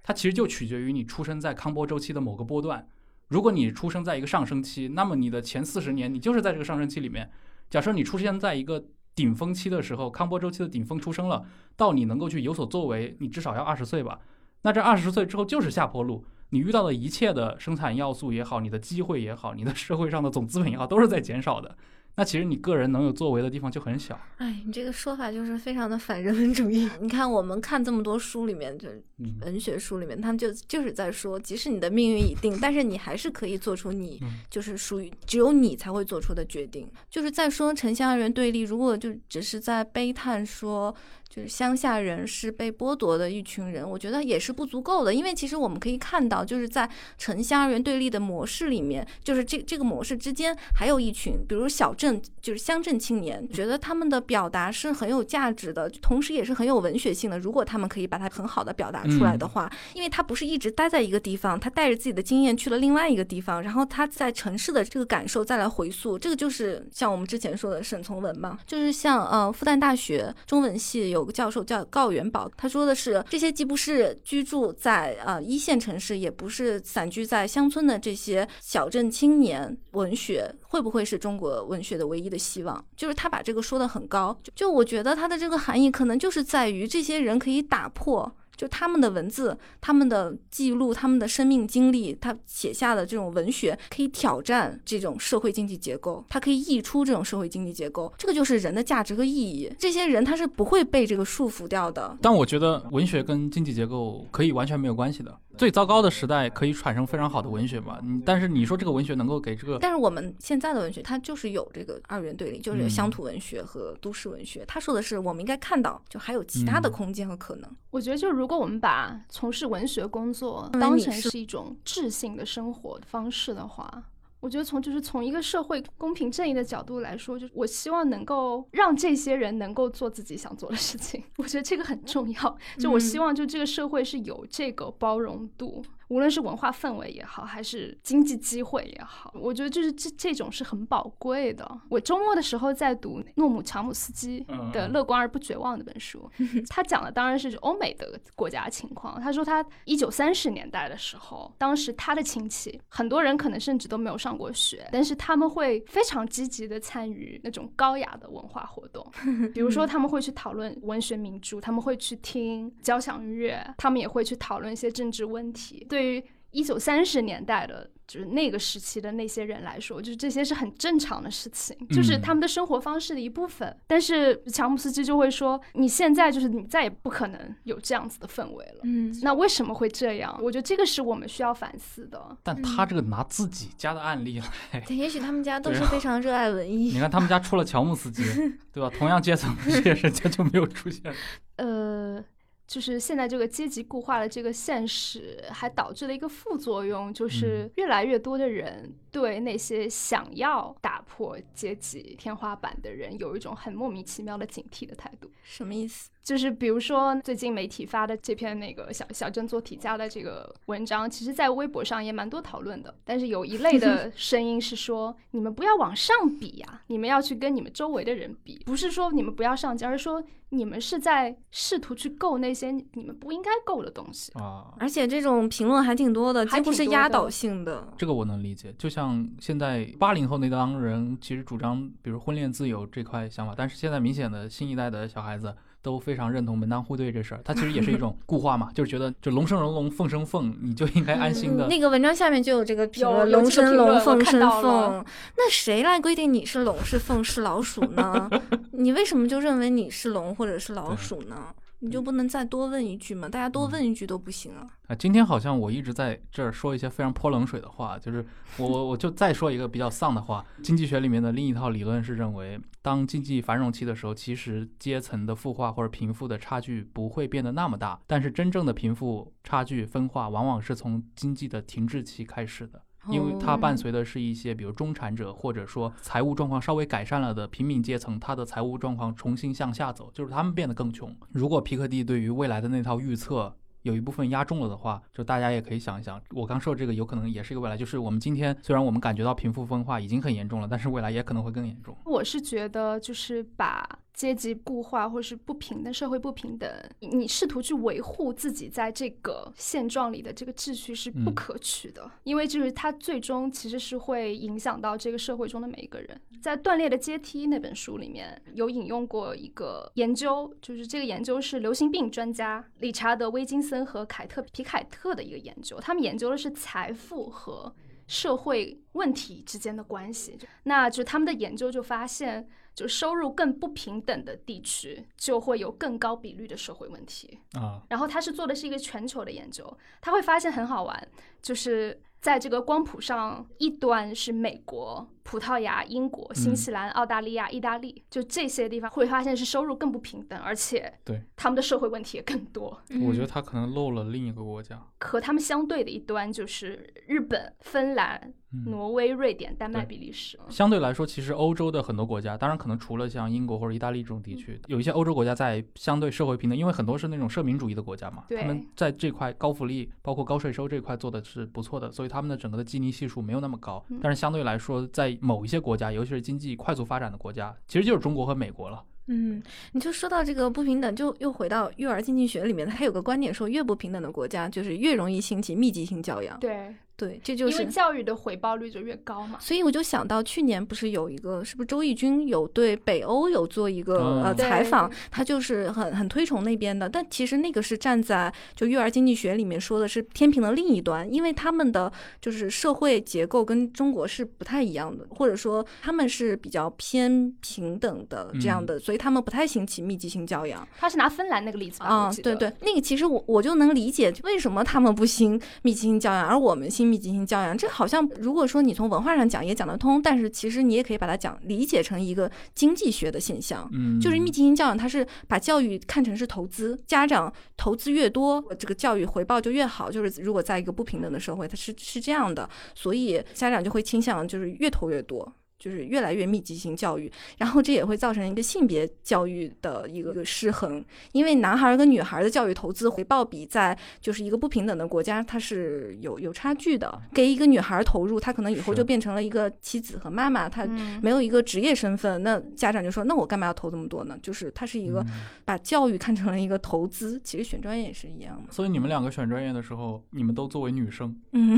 它其实就取决于你出生在康波周期的某个波段。如果你出生在一个上升期，那么你的前四十年你就是在这个上升期里面。假设你出现在一个。顶峰期的时候，康波周期的顶峰出生了，到你能够去有所作为，你至少要二十岁吧。那这二十岁之后就是下坡路，你遇到的一切的生产要素也好，你的机会也好，你的社会上的总资本也好，都是在减少的。那其实你个人能有作为的地方就很小。哎，你这个说法就是非常的反人文主义。你看，我们看这么多书里面，就嗯文学书里面，他们就就是在说，即使你的命运已定，但是你还是可以做出你嗯就是属于只有你才会做出的决定。就是在说城乡二元对立，如果就只是在悲叹说。就是乡下人是被剥夺的一群人，我觉得也是不足够的，因为其实我们可以看到，就是在城乡二元对立的模式里面，就是这这个模式之间还有一群，比如小镇，就是乡镇青年，觉得他们的表达是很有价值的，同时也是很有文学性的。如果他们可以把它很好的表达出来的话，因为他不是一直待在一个地方，他带着自己的经验去了另外一个地方，然后他在城市的这个感受再来回溯，这个就是像我们之前说的沈从文嘛，就是像呃复旦大学中文系有个教授叫高元宝，他说的是这些既不是居住在呃一线城市，也不是散居在乡村的这些小镇青年，文学会不会是中国文学的唯一的希望？就是他把这个说的很高，就我觉得他的这个含义可能就是在于这些人可以打破。就他们的文字、他们的记录、他们的生命经历，他写下的这种文学，可以挑战这种社会经济结构，它可以溢出这种社会经济结构，这个就是人的价值和意义。这些人他是不会被这个束缚掉的。但我觉得文学跟经济结构可以完全没有关系的。最糟糕的时代可以产生非常好的文学嘛？嗯但是你说这个文学能够给这个但是我们现在的文学，它就是有这个二元对立，就是嗯乡土文学和都市文学。他说的是，我们应该看到，就还有其他的嗯空间和可能。我觉得，就如果我们把从事文学工作当成是是一种智性的生活方式的话，我觉得从就是从一个社会公平正义的角度来说，就是我希望能够让这些人能够做自己想做的事情。我觉得这个很重要。就我希嗯望，就这个社会是有这个包容度。无论是文化氛围也好，还是经济机会也好，我觉得就是这这种是很宝贵的。我周末的时候在读诺姆乔姆斯基的《乐观而不绝望》那本书，他讲的当然是欧美的国家情况。他说他一九三十年代的时候，当时他的亲戚很多人可能甚至都没有上过学，但是他们会非常积极的参与那种高雅的文化活动，比如说他们会去讨论文学名著，他们会去听交响乐，他们也会去讨论一些政治问题。对于一九三十年代的，就是那个时期的那些人来说，就是这些是很正常的事情，就是嗯他们的生活方式的一部分。但是乔姆斯基就会说，你现在就是你再也不可能有这样子的氛围了。嗯，那为什么会这样？我觉得这个是我们需要反思的。但他这个拿自己家的案例来，对，也许他们家 都是非常热爱文艺 你。看他们家出了乔姆斯基，对吧？同样阶层的这些人家就没有出现。呃，就是现在这个阶级固化的这个现实，还导致了一个副作用，就是越来越多的人对那些想要打破阶级天花板的人，有一种很莫名其妙的警惕的态度。什么意思？就是比如说最近媒体发的这篇那个小小镇做题家的这个文章，其实在微博上也蛮多讨论的。但是有一类的 声音是说，你们不要往上比呀、你们要去跟你们周围的人比，不是说你们不要上进，而是说你们是在试图去够那些你们不应该够的东西。啊，而且这种评论还挺多的，还几乎是压倒性的。这个我能理解。就像现在八零后那帮人，其实主张比如婚恋自由这块想法，但是现在明显的新一代的小孩子都非常认同门当户对这事儿，他其实也是一种固化嘛，就是觉得就龙生龙龙，凤生凤，你就应该安心的。那个文章下面就有这个龙生龙，凤生凤。那谁来规定你是龙是凤是老鼠呢？你为什么就认为你是龙或者是老鼠呢？你就不能再多问一句吗？大家多嗯问一句都不行啊！啊，今天好像我一直在这儿说一些非常泼冷水的话，就是我我我就再说一个比较丧的话。经济学里面的另一套理论是认为，当经济繁荣期的时候，其实阶层的富化或者贫富的差距不会变得那么大，但是真正的贫富差距分化往往是从经济的停滞期开始的。因为它伴随的是一些，比如中产者，或者说财务状况稍微改善了的平民阶层，他的财务状况重新向下走，就是他们变得更穷。如果皮克蒂对于未来的那套预测有一部分压中了的话，就大家也可以想一想，我刚说的这个有可能也是一个未来，就是我们今天虽然我们感觉到贫富分化已经很严重了，但是未来也可能会更严重。我是觉得，就是把阶级固化或是不平等、社会不平等，你你试图去维护自己在这个现状里的这个秩序是不嗯可取的，因为就是它最终其实是会影响到这个社会中的每一个人。在《断裂的阶梯》那本书里面有引用过一个研究，就是这个研究是流行病专家理查德·威金森和凯特·皮凯特的一个研究，他们研究的是财富和社会问题之间的关系。那就他们的研究就发现，就收入更不平等的地区就会有更高比率的社会问题。啊，然后他是做的是一个全球的研究，他会发现很好玩，就是在这个光谱上，一端是美国、葡萄牙、英国、新西兰、澳大利亚、意大利，就这些地方会发现是收入更不平等，而且对他们的社会问题也更多。我觉得他可能漏了另一个国家。和他们相对的一端就是日本、芬兰、嗯，挪威、瑞典、丹麦、比利时。相对来说，其实欧洲的很多国家，当然可能除了像英国或者意大利这种地区，有一些欧洲国家在相对社会平等，因为很多是那种社民主义的国家嘛，对他们在这块高福利，包括高税收这块做的是不错的，所以他们的整个的基尼系数没有那么高嗯。但是相对来说，在某一些国家，尤其是经济快速发展的国家，其实就是中国和美国了。嗯，你就说到这个不平等，就又回到育儿经济学里面，它有个观点说，越不平等的国家就是越容易兴起密集性教养。对，对，这就是因为是。教育的回报率就越高嘛。所以我就想到去年不是有一个，是不是周轶君有对北欧有做一个、嗯呃采访，他就是很很推崇那边的，但其实那个是站在就育儿经济学里面说的是天平的另一端，因为他们的就是社会结构跟中国是不太一样的，或者说他们是比较偏平等的这样的，所以他们不太兴起密集性教养。他是拿芬兰那个例子吧？啊、对对，那个其实我我就能理解为什么他们不兴密集性教养，而我们兴密集型教养。这好像如果说你从文化上讲也讲得通，但是其实你也可以把它讲理解成一个经济学的现象。嗯，就是密集型教养，它是把教育看成是投资，家长投资越多，这个教育回报就越好。就是如果在一个不平等的社会，它是是这样的，所以家长就会倾向就是越投越多。就是越来越密集型教育，然后这也会造成一个性别教育的一个失衡，因为男孩儿跟女孩儿的教育投资回报比在就是一个不平等的国家，它是有有差距的。给一个女孩儿投入，她可能以后就变成了一个妻子和妈妈，她嗯，没有一个职业身份，那家长就说，那我干嘛要投这么多呢？就是它是一个嗯把教育看成了一个投资，其实选专业也是一样的。所以你们两个选专业的时候，你们都作为女生，嗯，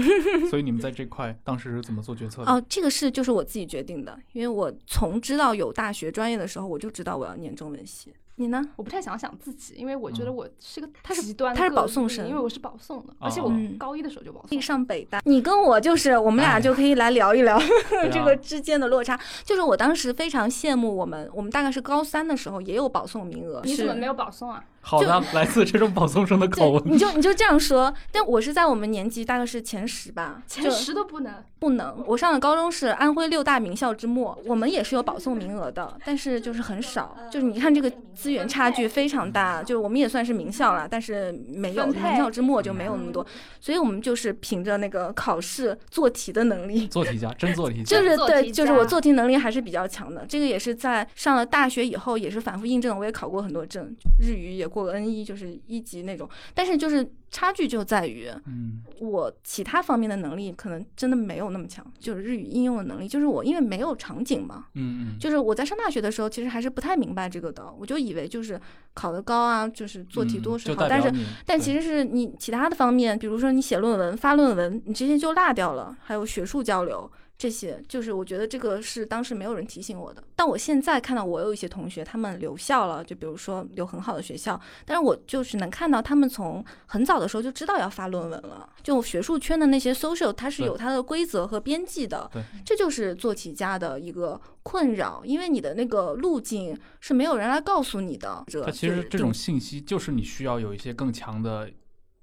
所以你们在这块当时是怎么做决策的？哦，这个是就是我自己决定的，因为我从知道有大学专业的时候，我就知道我要念中文系。你呢？我不太想想自己，因为我觉得嗯我是个他是极端的他是保送生因为我是保送的，而且我嗯高一的时候就保可以送。上北大，你跟我就是我们俩哎就可以来聊一聊 这啊个之间的落差。就是我当时非常羡慕我们，我们大概是高三的时候也有保送名额，你怎么没有保送啊？好的，来自这种保送生的口吻，你就你就这样说，但我是在我们年级大概是前十吧，前十都不能。不能。我上的高中是安徽六大名校之末，我们也是有保送名额的，但是就是很少。就是你看这个资源差距非常大，就是我们也算是名校了，但是没有名校之末就没有那么多，所以我们就是凭着那个考试做题的能力。做题家，真做题家。就是对，就是我做题能力还是比较强的。这个也是在上了大学以后，也是反复印证。我也考过很多证，日语也过 N 一，就是一级那种。但是就是差距就在于，嗯，我其他方面的能力可能真的没有那么强，就是日语应用的能力，就是我因为没有场景嘛，嗯嗯，就是我在上大学的时候，其实还是不太明白这个的，我就以为就是考得高啊，就是做题多是好，但是但其实是你其他的方面，比如说你写论文、发论文，你这些就落掉了，还有学术交流这些，就是我觉得这个是当时没有人提醒我的。但我现在看到我有一些同学他们留校了，就比如说有很好的学校，但是我就是能看到他们从很早的时候就知道要发论文了。就学术圈的那些 social，它是有它的规则和边际的对，这就是做起家的一个困扰，因为你的那个路径是没有人来告诉你的。它其实这种信息就是你需要有一些更强的，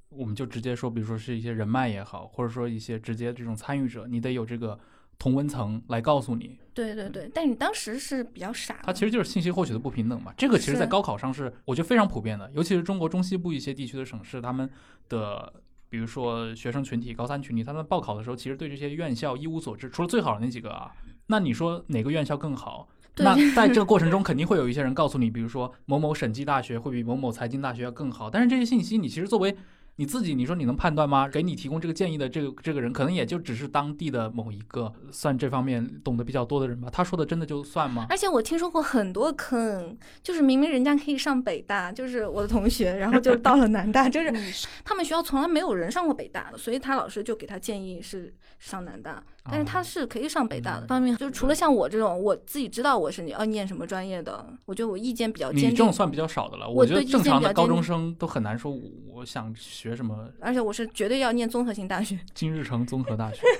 我们就直接说，比如说是一些人脉也好，或者说一些直接这种参与者，你得有这个同温层来告诉你，对对对，但你当时是比较傻。它其实就是信息获取的不平等嘛。这个其实，在高考上是我觉得非常普遍的，尤其是中国中西部一些地区的省市，他们的。比如说学生群体、高三群体，他们报考的时候，其实对这些院校一无所知，除了最好的那几个啊。那你说哪个院校更好？那在这个过程中，肯定会有一些人告诉你，比如说某某审计大学会比某某财经大学要更好。但是这些信息，你其实作为你自己，你说你能判断吗？给你提供这个建议的这个这个人，可能也就只是当地的某一个算这方面懂得比较多的人吧。他说的真的就算吗？而且我听说过很多坑，就是明明人家可以上北大，就是我的同学，然后就到了南大，就是 他们学校从来没有人上过北大的，所以他老师就给他建议是上南大，但是他是可以上北大的。嗯方面就是除了像我这种，我自己知道我是要念什么专业的，我觉得我意见比较坚定，你这种算比较少的了。我觉得正常的高中生都很难说，我想学什么而且我是绝对要念综合性大学。金日成综合大学。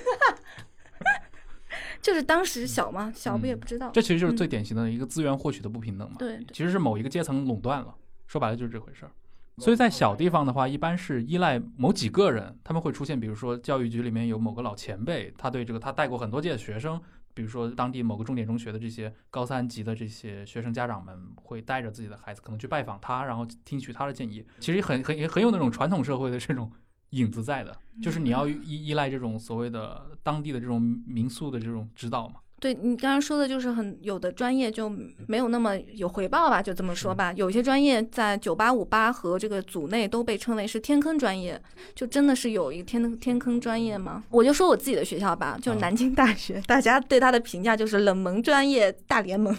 就是当时小嘛，小不也嗯不知道。这其实就是嗯最典型的一个资源获取的不平等嘛。对对其实是某一个阶层垄断了，说白了就是这回事儿。所以在小地方的话，一般是依赖某几个人，他们会出现，比如说教育局里面有某个老前辈，他对这个他带过很多届的学生，比如说当地某个重点中学的这些高三级的这些学生家长们，会带着自己的孩子可能去拜访他，然后听取他的建议。其实很很也很有那种传统社会的这种影子在的，就是你要依依赖这种所谓的当地的这种民宿的这种指导嘛。对你刚刚说的，就是很有的专业就没有那么有回报吧，就这么说吧。有些专业在九八五八和这个组内都被称为是天坑专业，就真的是有一个天天坑专业吗？我就说我自己的学校吧，就是啊南京大学，大家对它的评价就是冷门专业大联盟。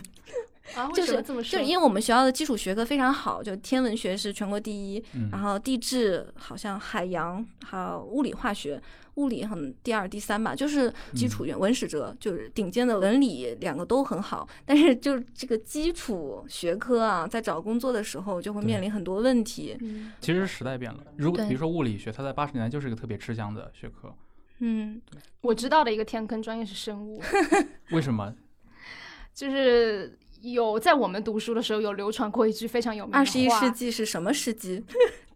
啊，为什就是么这么说？就是因为我们学校的基础学科非常好，就天文学是全国第一，嗯然后地质好像海洋还有物理化学，物理很第二第三吧，就是基础文史哲，就是顶尖的文理两个都很好，但是就是这个基础学科啊，在找工作的时候就会面临很多问题。嗯，其实时代变了，如果比如说物理学，它在八十年代就是一个特别吃香的学科，嗯，我知道的一个天坑专业是生物，为什么？就是有在我们读书的时候有流传过一句非常有名的话，二十一世纪是什么世纪？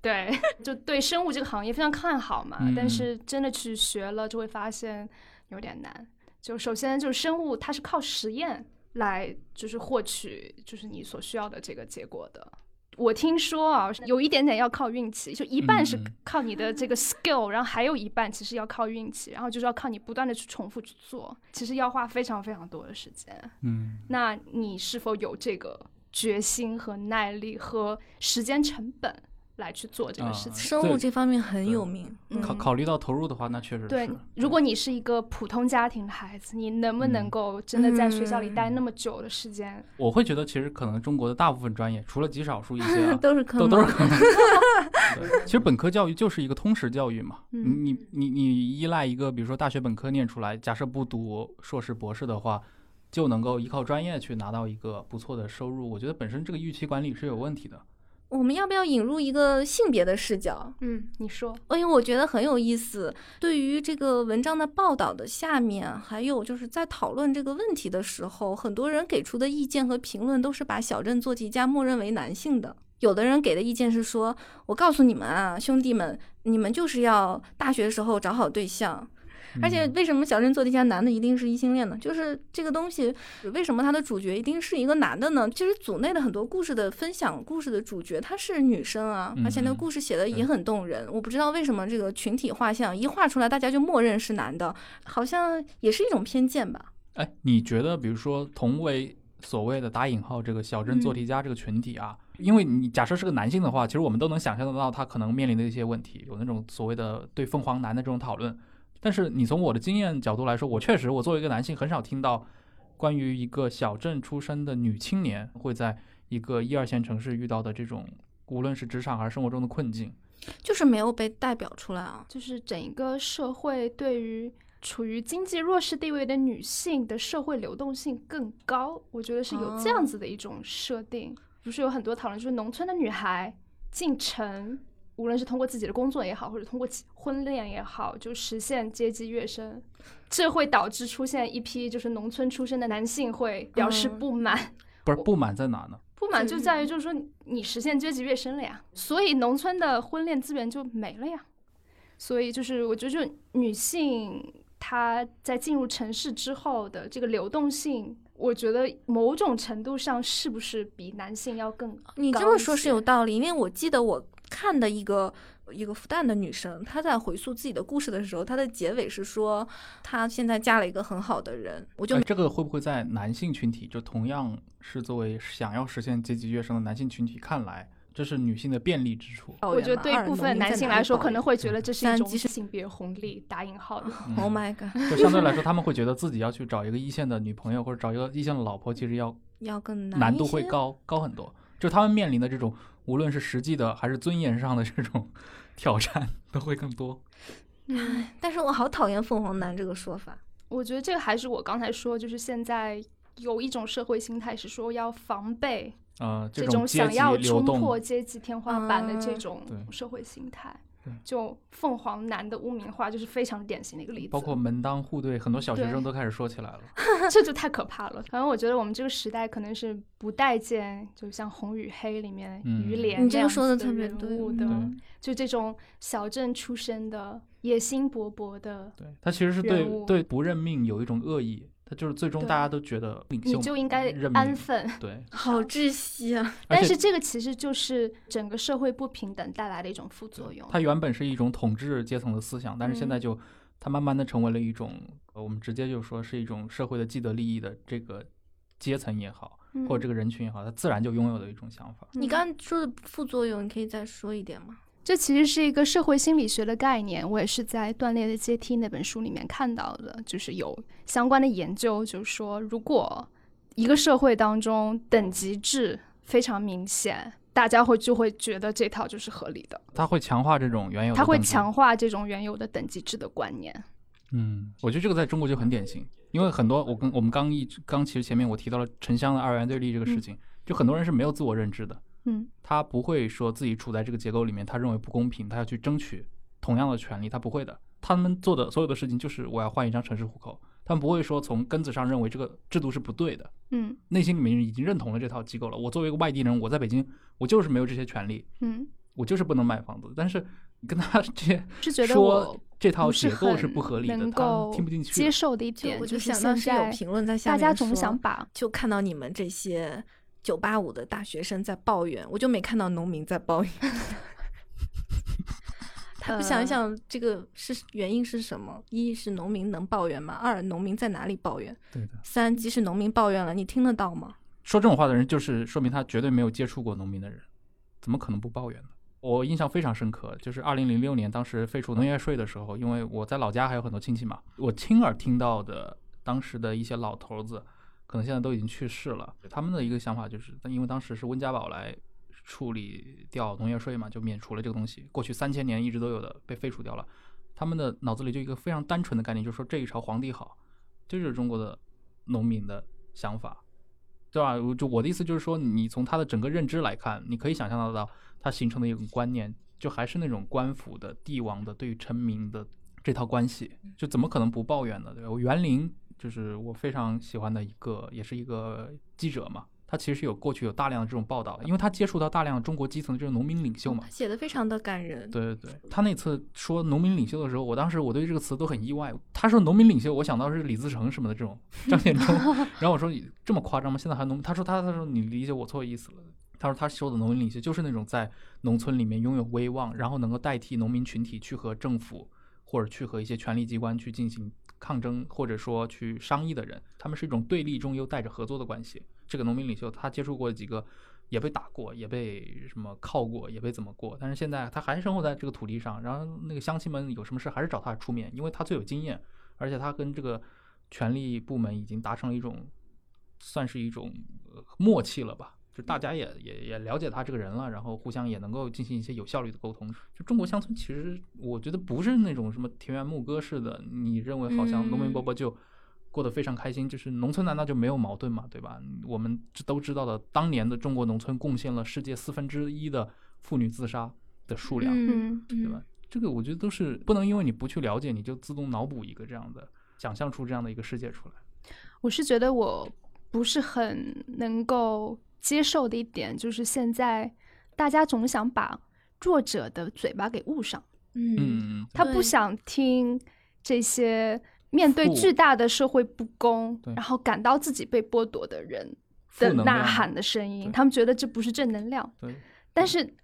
对，就对生物这个行业非常看好嘛，嗯但是真的去学了就会发现有点难。就首先就是生物它是靠实验来就是获取就是你所需要的这个结果的。我听说啊，有一点点要靠运气，就一半是靠你的这个 skill，、然后还有一半其实要靠运气，然后就是要靠你不断的去重复去做，其实要花非常非常多的时间。嗯，那你是否有这个决心和耐力和时间成本来去做这个事啊情？生物这方面很有名。嗯考考虑到投入的话，那确实对是。，如果你是一个普通家庭的孩子，你能不能嗯够真的在学校里嗯待那么久的时间？我会觉得，其实可能中国的大部分专业，除了极少数一些啊，都是坑都都是可能。对，其实本科教育就是一个通识教育嘛。嗯你你你依赖一个，比如说大学本科念出来，假设不读硕士博士的话，就能够依靠专业去拿到一个不错的收入。我觉得本身这个预期管理是有问题的。我们要不要引入一个性别的视角？嗯，你说，因为我觉得很有意思。对于这个文章的报道的下面，还有就是在讨论这个问题的时候，很多人给出的意见和评论都是把小镇做题家默认为男性的。有的人给的意见是说：“我告诉你们啊，兄弟们，你们就是要大学时候找好对象。”而且嗯为什么小镇做题家男的一定是异性恋呢？就是这个东西，为什么他的主角一定是一个男的呢？其实组内的很多故事的分享，故事的主角她是女生啊，而且那个嗯故事写的也很动人。我不知道为什么这个群体画像一画出来，大家就默认是男的，好像也是一种偏见吧。哎，你觉得，比如说同为所谓的打引号这个小镇做题家这个群体啊，因为你假设是个男性的话，其实我们都能想象得到他可能面临的一些问题，有那种所谓的对凤凰男的这种讨论。但是你从我的经验角度来说，我确实我作为一个男性，很少听到关于一个小镇出身的女青年会在一个一二线城市遇到的这种，无论是职场还是生活中的困境。就是没有被代表出来啊。就是整一个社会对于处于经济弱势地位的女性的社会流动性更高，我觉得是有这样子的一种设定。不是有很多讨论，就是农村的女孩进城，无论是通过自己的工作也好，或者通过婚恋也好，就实现阶级跃升。这会导致出现一批就是农村出身的男性会表示嗯不满，我不是不满在哪呢？不满就就在于就是说你实现阶级跃升了呀，所以农村的婚恋资源就没了呀。所以就是我觉得，就女性她在进入城市之后的这个流动性，我觉得某种程度上是不是比男性要更你这么说是有道理，因为我记得我看的一个一个复旦的女生，她在回溯自己的故事的时候，她的结尾是说她现在嫁了一个很好的人，我就哎这个会不会在男性群体，就同样是作为想要实现阶级跃升的男性群体看来，这是女性的便利之处？我觉得对部分男性来说，可能会觉得这是一种性别红利打引号的。嗯 Oh my god，就相对来说，他们会觉得自己要去找一个一线的女朋友或者找一个一线的老婆，其实要要更难难度会高高很多。就他们面临的这种，无论是实际的还是尊严上的这种挑战，都会更多。唉，但是我好讨厌凤凰男这个说法。我觉得这个还是我刚才说，就是现在有一种社会心态是说要防备呃，这种想要冲破阶级天花板的这嗯种社会心态。对就凤凰男的污名化就是非常典型的一个例子。包括门当户对，很多小学生都开始说起来了。这就太可怕了。反正我觉得我们这个时代可能是不待见，就像《红与黑》里面嗯于连你这个样子说的特别人对嗯物的对，就这种小镇出身的、野心勃勃的，对他其实是对对不认命有一种恶意，他就是最终大家都觉得领袖你就应该安分。对，好窒息啊！但是这个其实就是整个社会不平等带来的一种副作用。它原本是一种统治阶层的思想，但是现在嗯就它慢慢的成为了一种，呃我们直接就说是一种社会的既得利益的这个阶层也好，嗯或者这个人群也好，它自然就拥有的一种想法。嗯你刚刚说的副作用，你可以再说一点吗？这其实是一个社会心理学的概念，我也是在《断裂的阶梯》那本书里面看到的，就是有相关的研究，就是说，如果一个社会当中等级制非常明显，大家会就会觉得这套就是合理的，它会强化这种原有的，它会强。化这种原有的等级制的观念。嗯，我觉得这个在中国就很典型，因为很多我跟我们刚一直刚其实前面我提到了城乡的二元对立这个事情，就很多人是没有自我认知的，嗯他不会说自己处在这个结构里面，他认为不公平，他要去争取同样的权利，他不会的。他们做的所有的事情就是我要换一张城市户口，他们不会说从根子上认为这个制度是不对的，嗯内心里面已经认同了这套机构了。我作为一个外地人，我在北京，我就是没有这些权利，嗯，我就是不能买房子。但是你跟他 这些是觉得说这套结构是不合理的，能他听不进去。接受的一点我点就就是想到现在是有评论在下面大家总想把就看到你们这些九八五的大学生在抱怨，我就没看到农民在抱怨。他不想想这个是原因是什么？一是农民能抱怨吗？二农民在哪里抱怨？对的，三即使农民抱怨了，你听得到吗？说这种话的人，就是说明他绝对没有接触过农民的人，怎么可能不抱怨呢？我印象非常深刻，就是二零零六年当时废除农业税的时候，因为我在老家还有很多亲戚嘛，我亲耳听到的当时的一些老头子，可能现在都已经去世了，他们的一个想法就是，因为当时是温家宝来处理掉农业税嘛，就免除了这个东西，过去三千年一直都有的被废除掉了，他们的脑子里就一个非常单纯的概念，就是说这一朝皇帝好，这就是中国的农民的想法。对吧？我就我的意思就是说，你从他的整个认知来看，你可以想象得到他形成的一种观念，就还是那种官府的、帝王的对于臣民的这套关系，就怎么可能不抱怨呢？对吧？我园林就是我非常喜欢的一个，也是一个记者嘛，他其实有过去有大量的这种报道，因为他接触到大量中国基层的这种农民领袖嘛。写的非常的感人。对对对，他那次说农民领袖的时候，我当时我对这个词都很意外。他说农民领袖，我想到是李自成什么的这种张献忠，然后我说这么夸张吗？现在还农？他说他他说你理解我错意思了。他说他说的农民领袖就是那种在农村里面拥有威望，然后能够代替农民群体去和政府或者去和一些权力机关去进行抗争，或者说去商议的人。他们是一种对立中又带着合作的关系。这个农民领袖他接触过几个。也被打过，也被什么铐过，也被怎么过，但是现在他还生活在这个土地上，然后那个乡亲们有什么事还是找他出面，因为他最有经验，而且他跟这个权力部门已经达成了一种，算是一种默契了吧，就大家也也也了解他这个人了，然后互相也能够进行一些有效率的沟通。就中国乡村其实我觉得不是那种什么田园牧歌式的，你认为好像农民伯伯就。过得非常开心，就是农村难道就没有矛盾嘛，对吧？我们都知道的，当年的中国农村贡献了世界四分之一的妇女自杀的数量，嗯对吧？这个我觉得都是不能因为你不去了解，你就自动脑补一个这样的，想象出这样的一个世界出来。我是觉得我不是很能够接受的一点，就是现在大家总想把弱者的嘴巴给捂上，嗯，他不想听这些面对巨大的社会不公，然后感到自己被剥夺的人的呐喊的声音，他们觉得这不是正能量。对，但是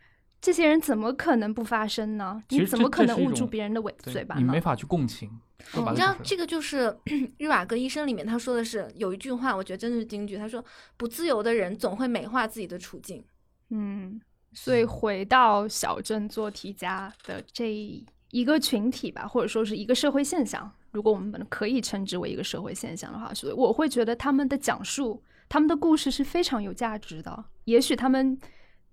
这些人怎么可能不发声呢？你怎么可能捂住别人的尾对嘴巴呢？你没法去共情。你知道这个就是 日瓦戈医生里面他说的是有一句话，我觉得真的是金句。他说：“不自由的人总会美化自己的处境。嗯，所以回到小镇做题家的这一个群体吧，或者说是一个社会现象，如果我们可以称之为一个社会现象的话，所以我会觉得他们的讲述，他们的故事是非常有价值的。也许他们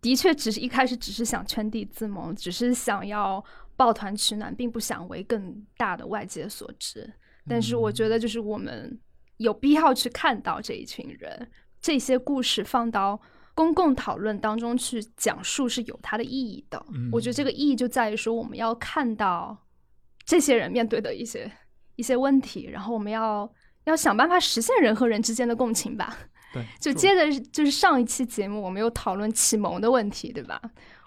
的确只是一开始只是想圈地自萌，只是想要抱团取暖，并不想为更大的外界所知。但是我觉得，就是我们有必要去看到这一群人，这些故事放到公共讨论当中去讲述是有它的意义的。我觉得这个意义就在于说，我们要看到这些人面对的一些一些问题，然后我们要要想办法实现人和人之间的共情吧。对，就接着就是上一期节目，我们有讨论启蒙的问题，对吧？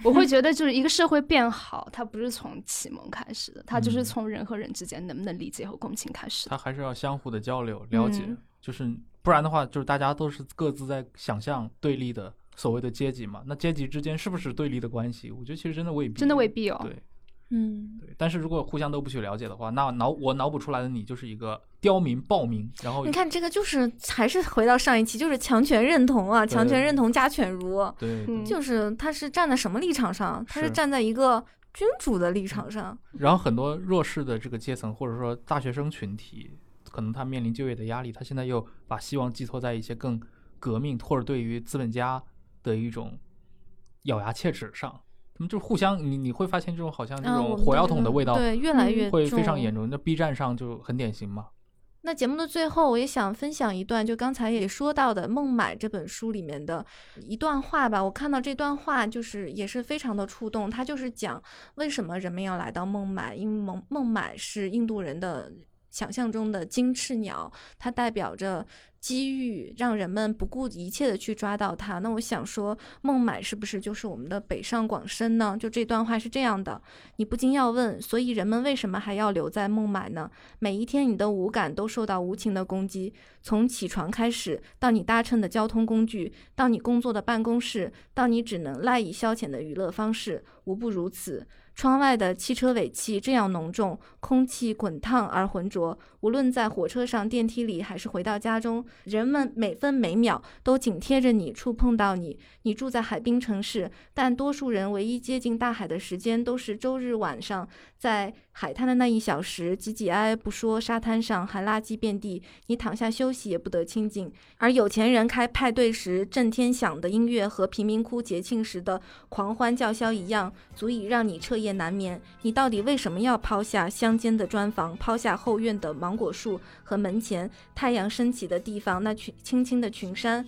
我会觉得就是一个社会变好，它不是从启蒙开始的，它就是嗯从人和人之间能不能理解和共情开始的。它还是要相互的交流了解，嗯就是不然的话，就是大家都是各自在想象对立的所谓的阶级嘛。那阶级之间是不是对立的关系？我觉得其实真的未必，真的未必哦。对嗯，对。但是如果互相都不去了解的话，那脑我脑补出来的你就是一个刁民暴民，然后你看这个就是还是回到上一期，就是强权认同啊，强权认同加犬儒，对，就是他是站在什么立场上？他是是站在一个君主的立场上。然后很多弱势的这个阶层，或者说大学生群体，可能他面临就业的压力，他现在又把希望寄托在一些更革命或者对于资本家的一种咬牙切齿上。他们就互相，你你会发现这种好像这种火药桶的味道，对，越来嗯越会非常严重。那 B 站上就很典型嘛。那节目的最后，我也想分享一段，就刚才也说到的《孟买》这本书里面的一段话吧。我看到这段话，就是也是非常的触动。它就是讲为什么人们要来到孟买，因为孟孟买是印度人的想象中的金翅鸟，它代表着机遇，让人们不顾一切的去抓到它。那我想说，孟买是不是就是我们的北上广深呢？就这段话是这样的，你不禁要问，所以人们为什么还要留在孟买呢？每一天，你的五感都受到无情的攻击，从起床开始，到你搭乘的交通工具，到你工作的办公室，到你只能赖以消遣的娱乐方式，无不如此。窗外的汽车尾气这样浓重，空气滚烫而浑浊。无论在火车上、电梯里，还是回到家中，人们每分每秒都紧贴着你，触碰到你。你住在海滨城市，但多数人唯一接近大海的时间都是周日晚上，在海滩的那一小时，挤挤挨挨不说，沙滩上还垃圾遍地，你躺下休息也不得清静。而有钱人开派对时震天响的音乐和贫民窟节庆时的狂欢叫嚣一样，足以让你彻夜难眠。你到底为什么要抛下乡间的砖房，抛下后院的芒果树和门前太阳升起的地方那群青青的群山，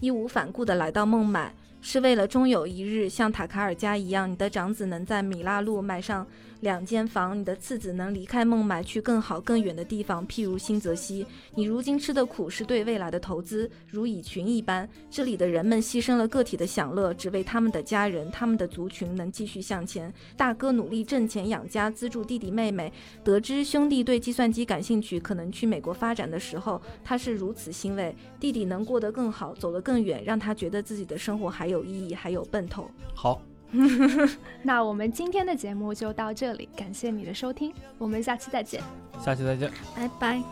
义无反顾地来到孟买？是为了终有一日像塔卡尔家一样，你的长子能在米拉路买上两间房，你的次子能离开孟买去更好更远的地方，譬如新泽西。你如今吃的苦是对未来的投资，如蚁群一般。这里的人们牺牲了个体的享乐，只为他们的家人、他们的族群能继续向前。大哥努力挣钱养家，资助弟弟妹妹。得知兄弟对计算机感兴趣，可能去美国发展的时候，他是如此欣慰。弟弟能过得更好，走得更远，让他觉得自己的生活还有意义，还有奔头。好，那我们今天的节目就到这里，感谢你的收听，我们下期再见。下期再见。拜拜。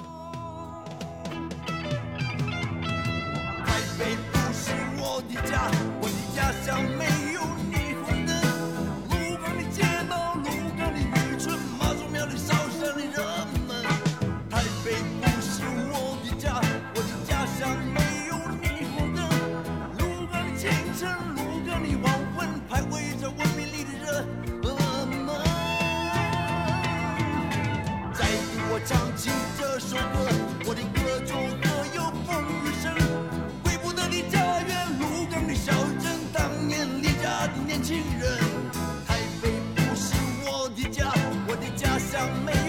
台北不是我的家，我的家乡没有首歌，我的歌中歌有风雨声。回不得的家园，鹿港的小镇，当年离家的年轻人。台北不是我的家，我的家乡没